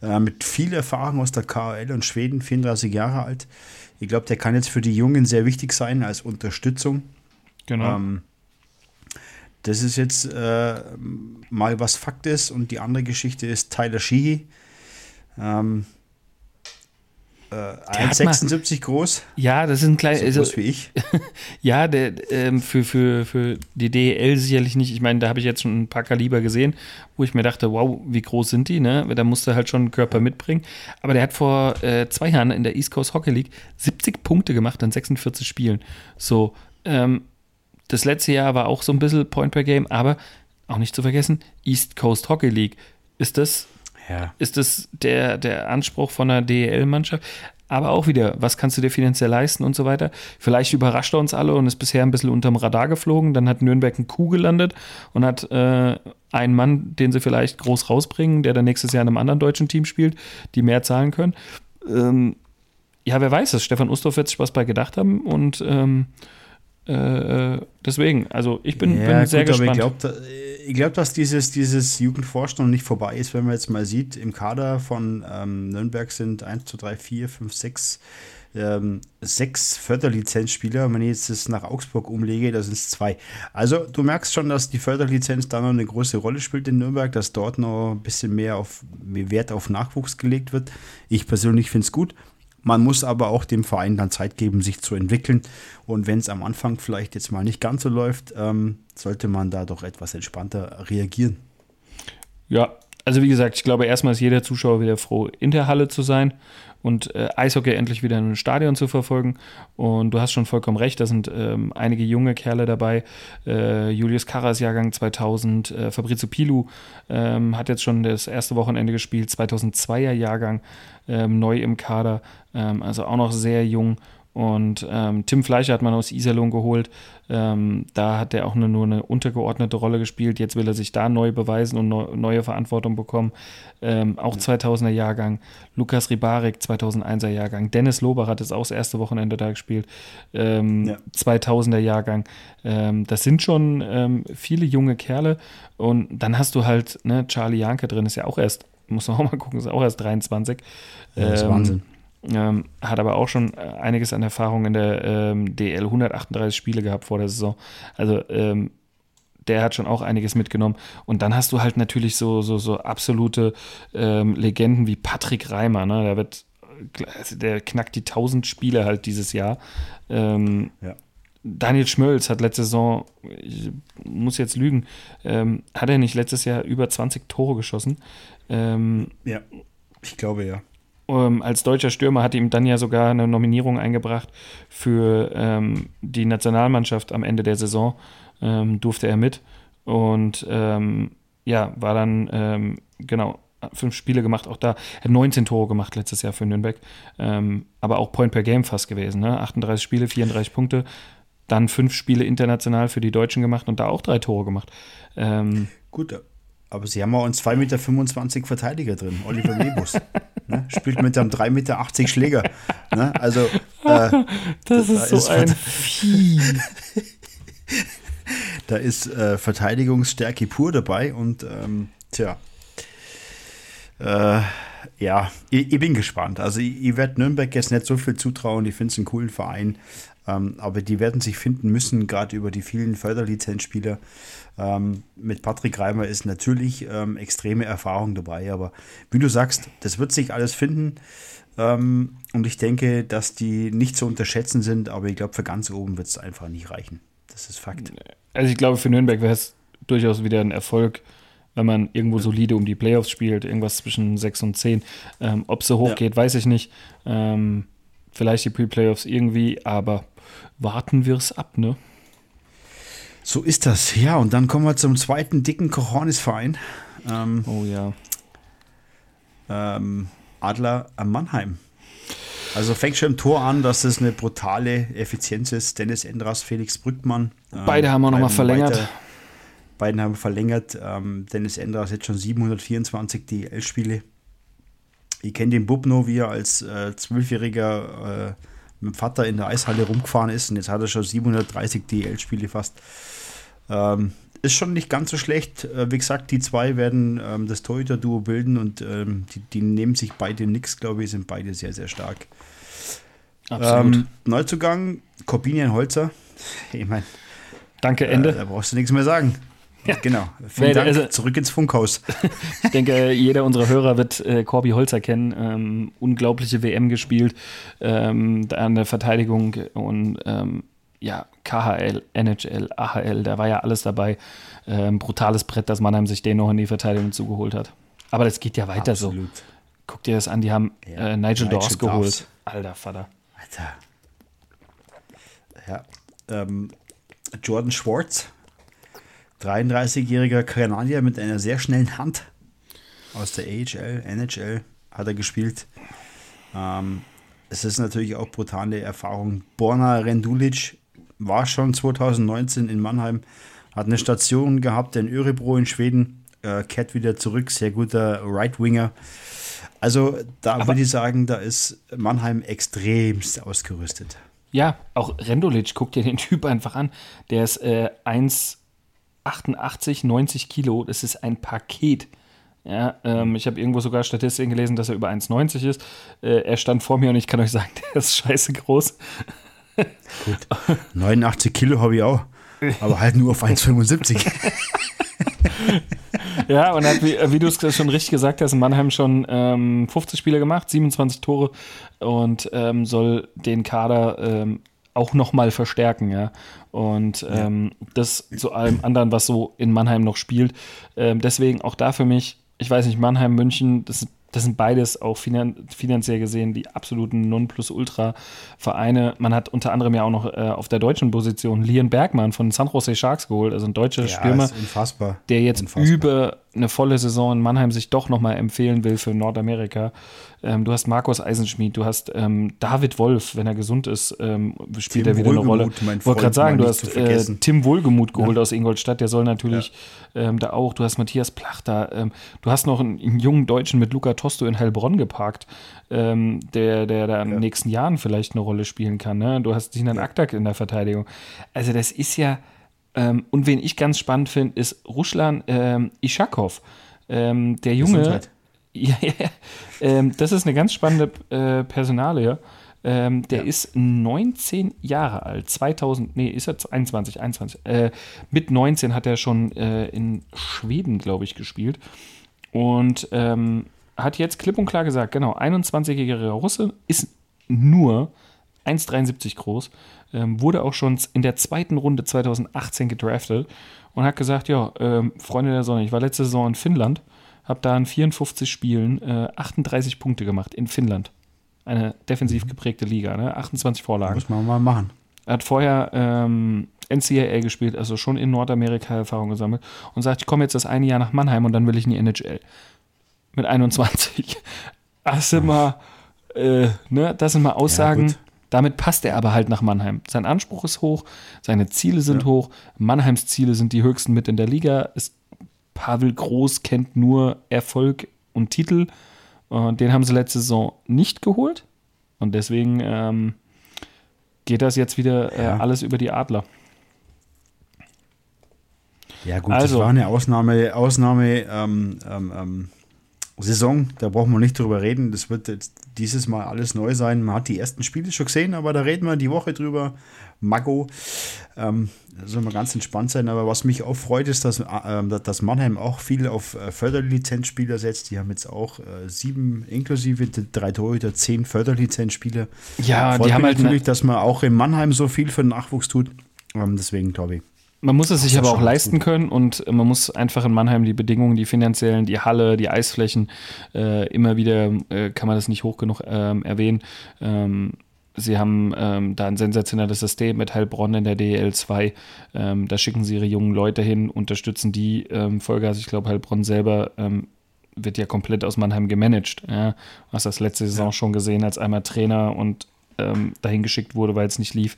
äh, mit viel Erfahrung aus der KHL und Schweden, 34 Jahre alt. Ich glaube, der kann jetzt für die Jungen sehr wichtig sein als Unterstützung. Genau. Ähm, das ist jetzt äh, mal was Fakt ist. Und die andere Geschichte ist Tyler Sheehy. Ähm, äh, 1,76 groß. Ja, das ist ein kleiner. So groß wie ich. ja, der, ähm, für, für, für die DEL sicherlich nicht. Ich meine, da habe ich jetzt schon ein paar Kaliber gesehen, wo ich mir dachte, wow, wie groß sind die, ne? Da musste halt schon einen Körper mitbringen. Aber der hat vor äh, zwei Jahren in der East Coast Hockey League 70 Punkte gemacht an 46 Spielen. So, ähm, das letzte Jahr war auch so ein bisschen Point per Game, aber auch nicht zu vergessen, East Coast Hockey League. Ist das ja. ist das der, der Anspruch von einer DEL-Mannschaft. Aber auch wieder, was kannst du dir finanziell leisten und so weiter. Vielleicht überrascht er uns alle und ist bisher ein bisschen unterm Radar geflogen. Dann hat Nürnberg einen Kuh gelandet und hat äh, einen Mann, den sie vielleicht groß rausbringen, der dann nächstes Jahr in einem anderen deutschen Team spielt, die mehr zahlen können. Ähm, ja, wer weiß es. Stefan Ustorf wird sich was bei gedacht haben und ähm, äh, deswegen, also ich bin, ja, bin sehr gut, gespannt. ich glaube, ich glaub, dass dieses, dieses Jugendforschen noch nicht vorbei ist, wenn man jetzt mal sieht, im Kader von ähm, Nürnberg sind 1, 2, 3, 4, 5, 6, ähm, sechs Förderlizenzspieler. Wenn ich jetzt das nach Augsburg umlege, da sind es zwei. Also du merkst schon, dass die Förderlizenz da noch eine große Rolle spielt in Nürnberg, dass dort noch ein bisschen mehr auf mehr Wert auf Nachwuchs gelegt wird. Ich persönlich finde es gut. Man muss aber auch dem Verein dann Zeit geben, sich zu entwickeln. Und wenn es am Anfang vielleicht jetzt mal nicht ganz so läuft, ähm, sollte man da doch etwas entspannter reagieren. Ja, also wie gesagt, ich glaube, erstmal ist jeder Zuschauer wieder froh, in der Halle zu sein und äh, Eishockey endlich wieder im Stadion zu verfolgen. Und du hast schon vollkommen recht, da sind ähm, einige junge Kerle dabei. Äh, Julius Karras Jahrgang 2000, äh, Fabrizio Pilu ähm, hat jetzt schon das erste Wochenende gespielt, 2002er Jahrgang ähm, neu im Kader, ähm, also auch noch sehr jung. Und ähm, Tim Fleischer hat man aus Iserlohn geholt. Ähm, da hat er auch eine, nur eine untergeordnete Rolle gespielt. Jetzt will er sich da neu beweisen und neu, neue Verantwortung bekommen. Ähm, auch 2000er Jahrgang. Lukas Ribarek, 2001er Jahrgang. Dennis Lober hat es auch das erste Wochenende da gespielt. Ähm, ja. 2000er Jahrgang. Ähm, das sind schon ähm, viele junge Kerle. Und dann hast du halt ne, Charlie Janke drin, ist ja auch erst, muss man auch mal gucken, ist auch erst 23. Ja, das ist Wahnsinn. Ähm, hat aber auch schon äh, einiges an Erfahrung in der ähm, DL 138 Spiele gehabt vor der Saison. Also ähm, der hat schon auch einiges mitgenommen. Und dann hast du halt natürlich so, so, so absolute ähm, Legenden wie Patrick Reimer. Ne? Der wird, also der knackt die 1000 Spiele halt dieses Jahr. Ähm, ja. Daniel Schmölz hat letzte Saison, ich muss jetzt lügen, ähm, hat er nicht letztes Jahr über 20 Tore geschossen? Ja, ich glaube ja ähm, als deutscher Stürmer hat ihm dann ja sogar eine Nominierung eingebracht für ähm, die Nationalmannschaft am Ende der Saison. Ähm, durfte er mit und ähm, ja, war dann ähm, genau fünf Spiele gemacht, auch da. Er hat 19 Tore gemacht letztes Jahr für Nürnberg, ähm, aber auch Point per Game fast gewesen. Ne? 38 Spiele, 34 Punkte, dann fünf Spiele international für die Deutschen gemacht und da auch drei Tore gemacht. Gut, aber sie haben auch einen 2,25 Meter Verteidiger drin, Oliver Mebus. Ne? Spielt mit einem 3,80 Meter Schläger. Ne? Also, äh, das ist da so ist ein Vieh. da ist äh, Verteidigungsstärke pur dabei und ähm, tja. Äh, ja, ich, ich, bin gespannt. Also ich, ich werde Nürnberg jetzt nicht so viel zutrauen. Ich finde es einen coolen Verein. Ähm, aber die werden sich finden müssen, gerade über die vielen Förderlizenzspieler. Ähm, mit Patrick Reimer ist natürlich ähm, extreme Erfahrung dabei, aber wie du sagst, das wird sich alles finden. Ähm, und ich denke, dass die nicht zu unterschätzen sind, aber ich glaube, für ganz oben wird es einfach nicht reichen. Das ist Fakt. Also ich glaube, für Nürnberg wäre es durchaus wieder ein Erfolg, wenn man irgendwo solide um die Playoffs spielt, irgendwas zwischen 6 und 10. Ähm, Ob es so hoch ja. geht, weiß ich nicht. Ähm, vielleicht die Pre-Playoffs irgendwie, aber warten wir es ab, ne? So ist das. Ja, und dann kommen wir zum zweiten dicken Kochornis-Verein. Ähm, oh ja. Ähm, Adler am Mannheim. Also fängt schon im Tor an, dass das eine brutale Effizienz ist. Dennis Endras, Felix Brückmann. Beide ähm, haben wir nochmal verlängert. Weiter, beiden haben verlängert. Ähm, Dennis Endras hat schon 724 DL-Spiele. Ich kenne den Bubno, wie er als äh, Zwölfjähriger äh, mit dem Vater in der Eishalle rumgefahren ist und jetzt hat er schon 730 DL-Spiele fast. Ähm, ist schon nicht ganz so schlecht. Äh, wie gesagt, die zwei werden ähm, das Torhüter-Duo bilden und ähm, die, die, nehmen sich beide nichts, glaube ich, sind beide sehr, sehr stark. Absolut. Ähm, Neuzugang, Corbinian Holzer. Ich meine, danke, Ende. Äh, da brauchst du nichts mehr sagen. Ja. Genau. Vielen Dank. Also, Zurück ins Funkhaus. ich denke, jeder unserer Hörer wird äh, Corby Holzer kennen. Ähm, unglaubliche WM gespielt ähm, an der Verteidigung und ähm, ja, KHL, NHL, AHL, da war ja alles dabei. Ähm, brutales Brett, dass Mannheim sich den noch in die Verteidigung zugeholt hat. Aber das geht ja weiter Absolut. so. Guck dir das an, die haben ja, äh, Nigel, Nigel Dawes geholt. Alter Vater. Alter. Ja. Ähm, Jordan Schwartz, 33-jähriger Kanadier mit einer sehr schnellen Hand aus der AHL, NHL hat er gespielt. Ähm, es ist natürlich auch brutale Erfahrung. Borna Rendulic war schon 2019 in Mannheim, hat eine Station gehabt in Örebro in Schweden, äh, kehrt wieder zurück, sehr guter Right-Winger. Also da würde ich sagen, da ist Mannheim extremst ausgerüstet. Ja, auch Rendulic, guck dir den Typ einfach an. Der ist äh, 1,88, 90 Kilo. Das ist ein Paket. Ja, ähm, ich habe irgendwo sogar Statistiken gelesen, dass er über 1,90 ist. Äh, er stand vor mir und ich kann euch sagen, der ist scheiße groß. Gut. 89 Kilo habe ich auch, aber halt nur auf 1,75. ja, und hat, wie, wie du es schon richtig gesagt hast, in Mannheim schon ähm, 50 Spiele gemacht, 27 Tore und ähm, soll den Kader ähm, auch nochmal verstärken, ja. Und ähm, ja. das zu allem anderen, was so in Mannheim noch spielt. Ähm, deswegen auch da für mich, ich weiß nicht, Mannheim, München, das das sind beides auch finanziell gesehen die absoluten Nonplusultra-Vereine. Man hat unter anderem ja auch noch äh, auf der deutschen Position Lian Bergmann von San Jose Sharks geholt, also ein deutscher ja, Stürmer, der jetzt unfassbar. über eine volle Saison in Mannheim sich doch nochmal empfehlen will für Nordamerika. Ähm, du hast Markus Eisenschmied, du hast ähm, David Wolf, wenn er gesund ist, ähm, spielt Tim er wieder Wohlgemuth, eine Rolle. Ich wollte gerade sagen, du hast äh, Tim Wohlgemuth geholt ja. aus Ingolstadt, der soll natürlich ja. Ähm, da auch. Du hast Matthias Plachter, ähm, du hast noch einen, einen, jungen Deutschen mit Luca Tosto in Heilbronn geparkt, ähm, der, der da in den nächsten Jahren vielleicht eine Rolle spielen kann. Ne? Du hast Sinan. Aktak in der Verteidigung. Also das ist ja und wen ich ganz spannend finde, ist Ruschlan ähm, Ishakov. Ähm, der Junge. Ja, ja, ähm, das ist eine ganz spannende äh, Personalie. Ähm, der ja. ist 19 Jahre alt. 2000, nee, ist er 21, 21. Äh, mit 19 hat er schon äh, in Schweden, glaube ich, gespielt. Und ähm, hat jetzt klipp und klar gesagt, genau, 21-jähriger Russe ist nur 1,73 groß, ähm, wurde auch schon in der zweiten Runde 2018 gedraftet und hat gesagt, ja, ähm, Freunde der Sonne, ich war letzte Saison in Finnland, habe da in 54 Spielen äh, 38 Punkte gemacht in Finnland. Eine defensiv mhm. geprägte Liga, ne? 28 Vorlagen. Muss man mal machen. Er hat vorher ähm, NCAA gespielt, also schon in Nordamerika Erfahrung gesammelt und sagt, ich komme jetzt das eine Jahr nach Mannheim und dann will ich in die NHL. Mit 21. Das sind mal, äh, ne, das sind mal Aussagen, ja, damit passt er aber halt nach Mannheim. Sein Anspruch ist hoch, seine Ziele sind ja. hoch. Mannheims Ziele sind die höchsten mit in der Liga. Ist, Pavel Groß kennt nur Erfolg und Titel. Und den haben sie letzte Saison nicht geholt. Und deswegen ähm, geht das jetzt wieder äh, alles über die Adler. Ja, gut, also, das war eine Ausnahme, Ausnahme ähm, ähm, ähm Saison, da brauchen wir nicht drüber reden. Das wird jetzt dieses Mal alles neu sein. Man hat die ersten Spiele schon gesehen, aber da reden wir die Woche drüber. Mago, ähm, soll mal ganz entspannt sein. Aber was mich auch freut, ist, dass, äh, dass Mannheim auch viel auf äh, Förderlizenzspieler setzt. Die haben jetzt auch äh, sieben, inklusive drei Torhüter, zehn Förderlizenzspieler. Ja, freut die haben halt natürlich, dass man auch in Mannheim so viel für den Nachwuchs tut. Ähm, deswegen, glaube ich. Man muss es sich aber auch leisten können und man muss einfach in Mannheim die Bedingungen, die finanziellen, die Halle, die Eisflächen, äh, immer wieder äh, kann man das nicht hoch genug ähm, erwähnen. Ähm, sie haben ähm, da ein sensationelles System mit Heilbronn in der DL 2. Ähm, da schicken sie ihre jungen Leute hin, unterstützen die ähm, Vollgas. Ich glaube, Heilbronn selber ähm, wird ja komplett aus Mannheim gemanagt. Ja. Du hast das letzte Saison ja. schon gesehen, als einmal Trainer und ähm, dahin geschickt wurde, weil es nicht lief.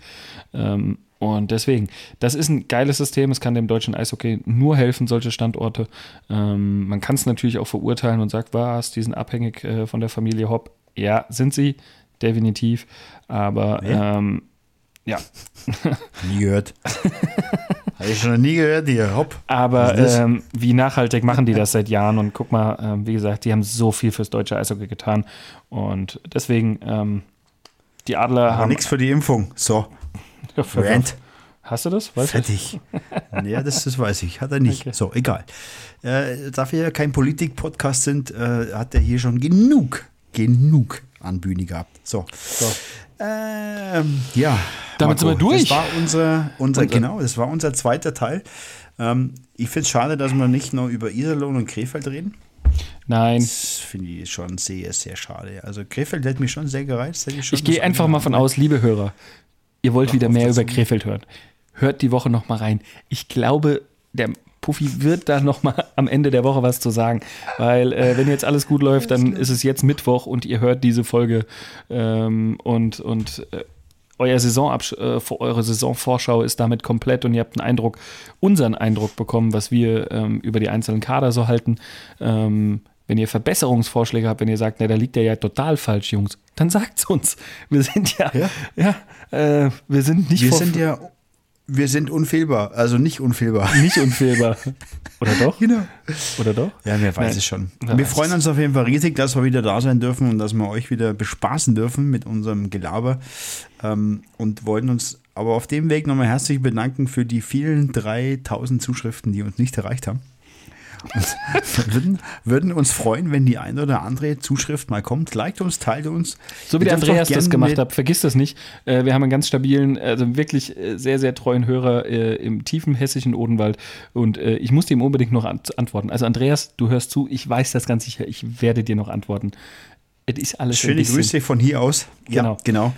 Ähm, und deswegen, das ist ein geiles System. Es kann dem deutschen Eishockey nur helfen, solche Standorte. Ähm, man kann es natürlich auch verurteilen und sagt, was, die sind abhängig äh, von der Familie Hopp. Ja, sind sie, definitiv. Aber ähm, ja. Nie gehört. Habe ich schon noch nie gehört, hier, hopp. Aber ähm, wie nachhaltig machen die das seit Jahren? Und guck mal, ähm, wie gesagt, die haben so viel fürs deutsche Eishockey getan. Und deswegen, ähm, die Adler Aber haben. nichts für die Impfung. So. Ja, Rant. Hast du das? Weiß Fertig. ja, das, das weiß ich. Hat er nicht. Okay. So, egal. Äh, da wir ja kein Politik-Podcast sind, äh, hat er hier schon genug, genug an Bühne gehabt. So. so. Ähm, ja. Damit Marco, sind wir durch. Das war unser, unser, genau, das war unser zweiter Teil. Ähm, ich finde es schade, dass wir nicht noch über Iserlohn und Krefeld reden. Nein. Das finde ich schon sehr, sehr schade. Also Krefeld hätte mich schon sehr gereizt. ich, ich gehe einfach mal von aus, liebe Hörer, ihr wollt Doch, wieder mehr über Krefeld hören. Hört die Woche noch mal rein. Ich glaube, der Puffy wird da noch mal am Ende der Woche was zu sagen, weil äh, wenn jetzt alles gut läuft, dann ist es jetzt Mittwoch und ihr hört diese Folge ähm, und, und äh, euer Saisonabsch äh, eure Saisonvorschau ist damit komplett und ihr habt einen Eindruck, unseren Eindruck bekommen, was wir ähm, über die einzelnen Kader so halten. Ähm, wenn ihr Verbesserungsvorschläge habt, wenn ihr sagt, na, da liegt der ja total falsch, Jungs, dann sagt's uns. Wir sind ja, ja, ja äh, wir sind nicht Wir sind ja wir sind unfehlbar, also nicht unfehlbar. Nicht unfehlbar. Oder doch? Genau. Oder doch? Ja, wer weiß Nein. es schon. Wer wir freuen uns auf jeden Fall riesig, dass wir wieder da sein dürfen und dass wir euch wieder bespaßen dürfen mit unserem Gelaber. Ähm, und wollen uns aber auf dem Weg nochmal herzlich bedanken für die vielen 3000 Zuschriften, die uns nicht erreicht haben. Und würden, würden uns freuen, wenn die eine oder andere Zuschrift mal kommt. Liked uns, teilt uns. So wie der Andreas das gemacht hat, vergiss das nicht. Äh, wir haben einen ganz stabilen, also wirklich äh, sehr, sehr treuen Hörer äh, im tiefen hessischen Odenwald. Und ich musste ihm unbedingt noch antworten. Also Andreas, du hörst zu, ich weiß das ganz sicher, ich werde dir noch antworten. Es ist alles Schöne Grüße von hier aus. Genau. Ja, genau.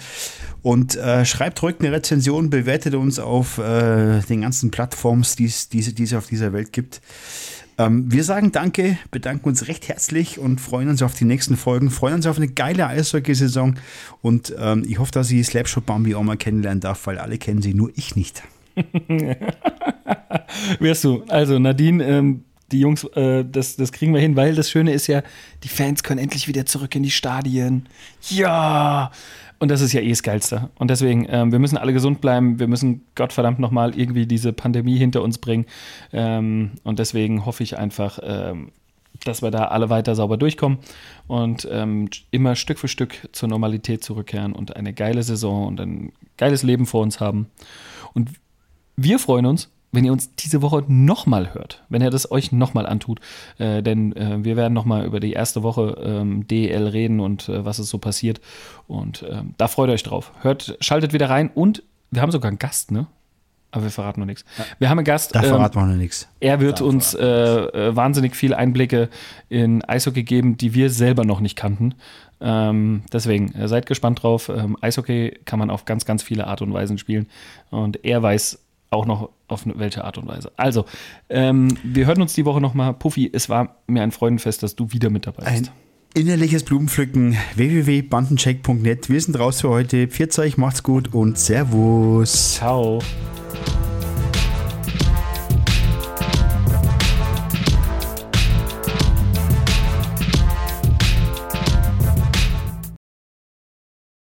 Und äh, schreibt ruhig eine Rezension, bewertet uns auf äh, den ganzen Plattforms, die es auf dieser Welt gibt. Ähm, wir sagen Danke, bedanken uns recht herzlich und freuen uns auf die nächsten Folgen, freuen uns auf eine geile Eishockey-Saison und ähm, ich hoffe, dass ich Slapshot Bambi auch mal kennenlernen darf, weil alle kennen sie, nur ich nicht. Wirst du. Also Nadine, ähm, die Jungs, äh, das, das kriegen wir hin, weil das Schöne ist ja, die Fans können endlich wieder zurück in die Stadien. Ja! Und das ist ja eh das Geilste. Und deswegen, ähm, wir müssen alle gesund bleiben. Wir müssen Gottverdammt nochmal irgendwie diese Pandemie hinter uns bringen. Ähm, und deswegen hoffe ich einfach, ähm, dass wir da alle weiter sauber durchkommen und ähm, immer Stück für Stück zur Normalität zurückkehren und eine geile Saison und ein geiles Leben vor uns haben. Und wir freuen uns, wenn ihr uns diese Woche nochmal hört, wenn ihr das euch nochmal antut, äh, denn äh, wir werden nochmal über die erste Woche ähm, DL reden und äh, was ist so passiert. Und ähm, da freut euch drauf. Hört, schaltet wieder rein und wir haben sogar einen Gast, ne? Aber wir verraten noch nichts. Wir haben einen Gast. Da verraten wir noch nichts. Er wird da uns äh, äh, wahnsinnig viel Einblicke in Eishockey geben, die wir selber noch nicht kannten. Ähm, deswegen, äh, seid gespannt drauf. Ähm, Eishockey kann man auf ganz, ganz viele Art und Weisen spielen. Und er weiß auch noch auf welche Art und Weise. Also, ähm, wir hören uns die Woche nochmal. Puffy, es war mir ein Freudenfest, dass du wieder mit dabei bist. Ein innerliches Blumenpflücken, www.bandencheck.net. Wir sind raus für heute. Pfiat euch, macht's gut und Servus. Ciao.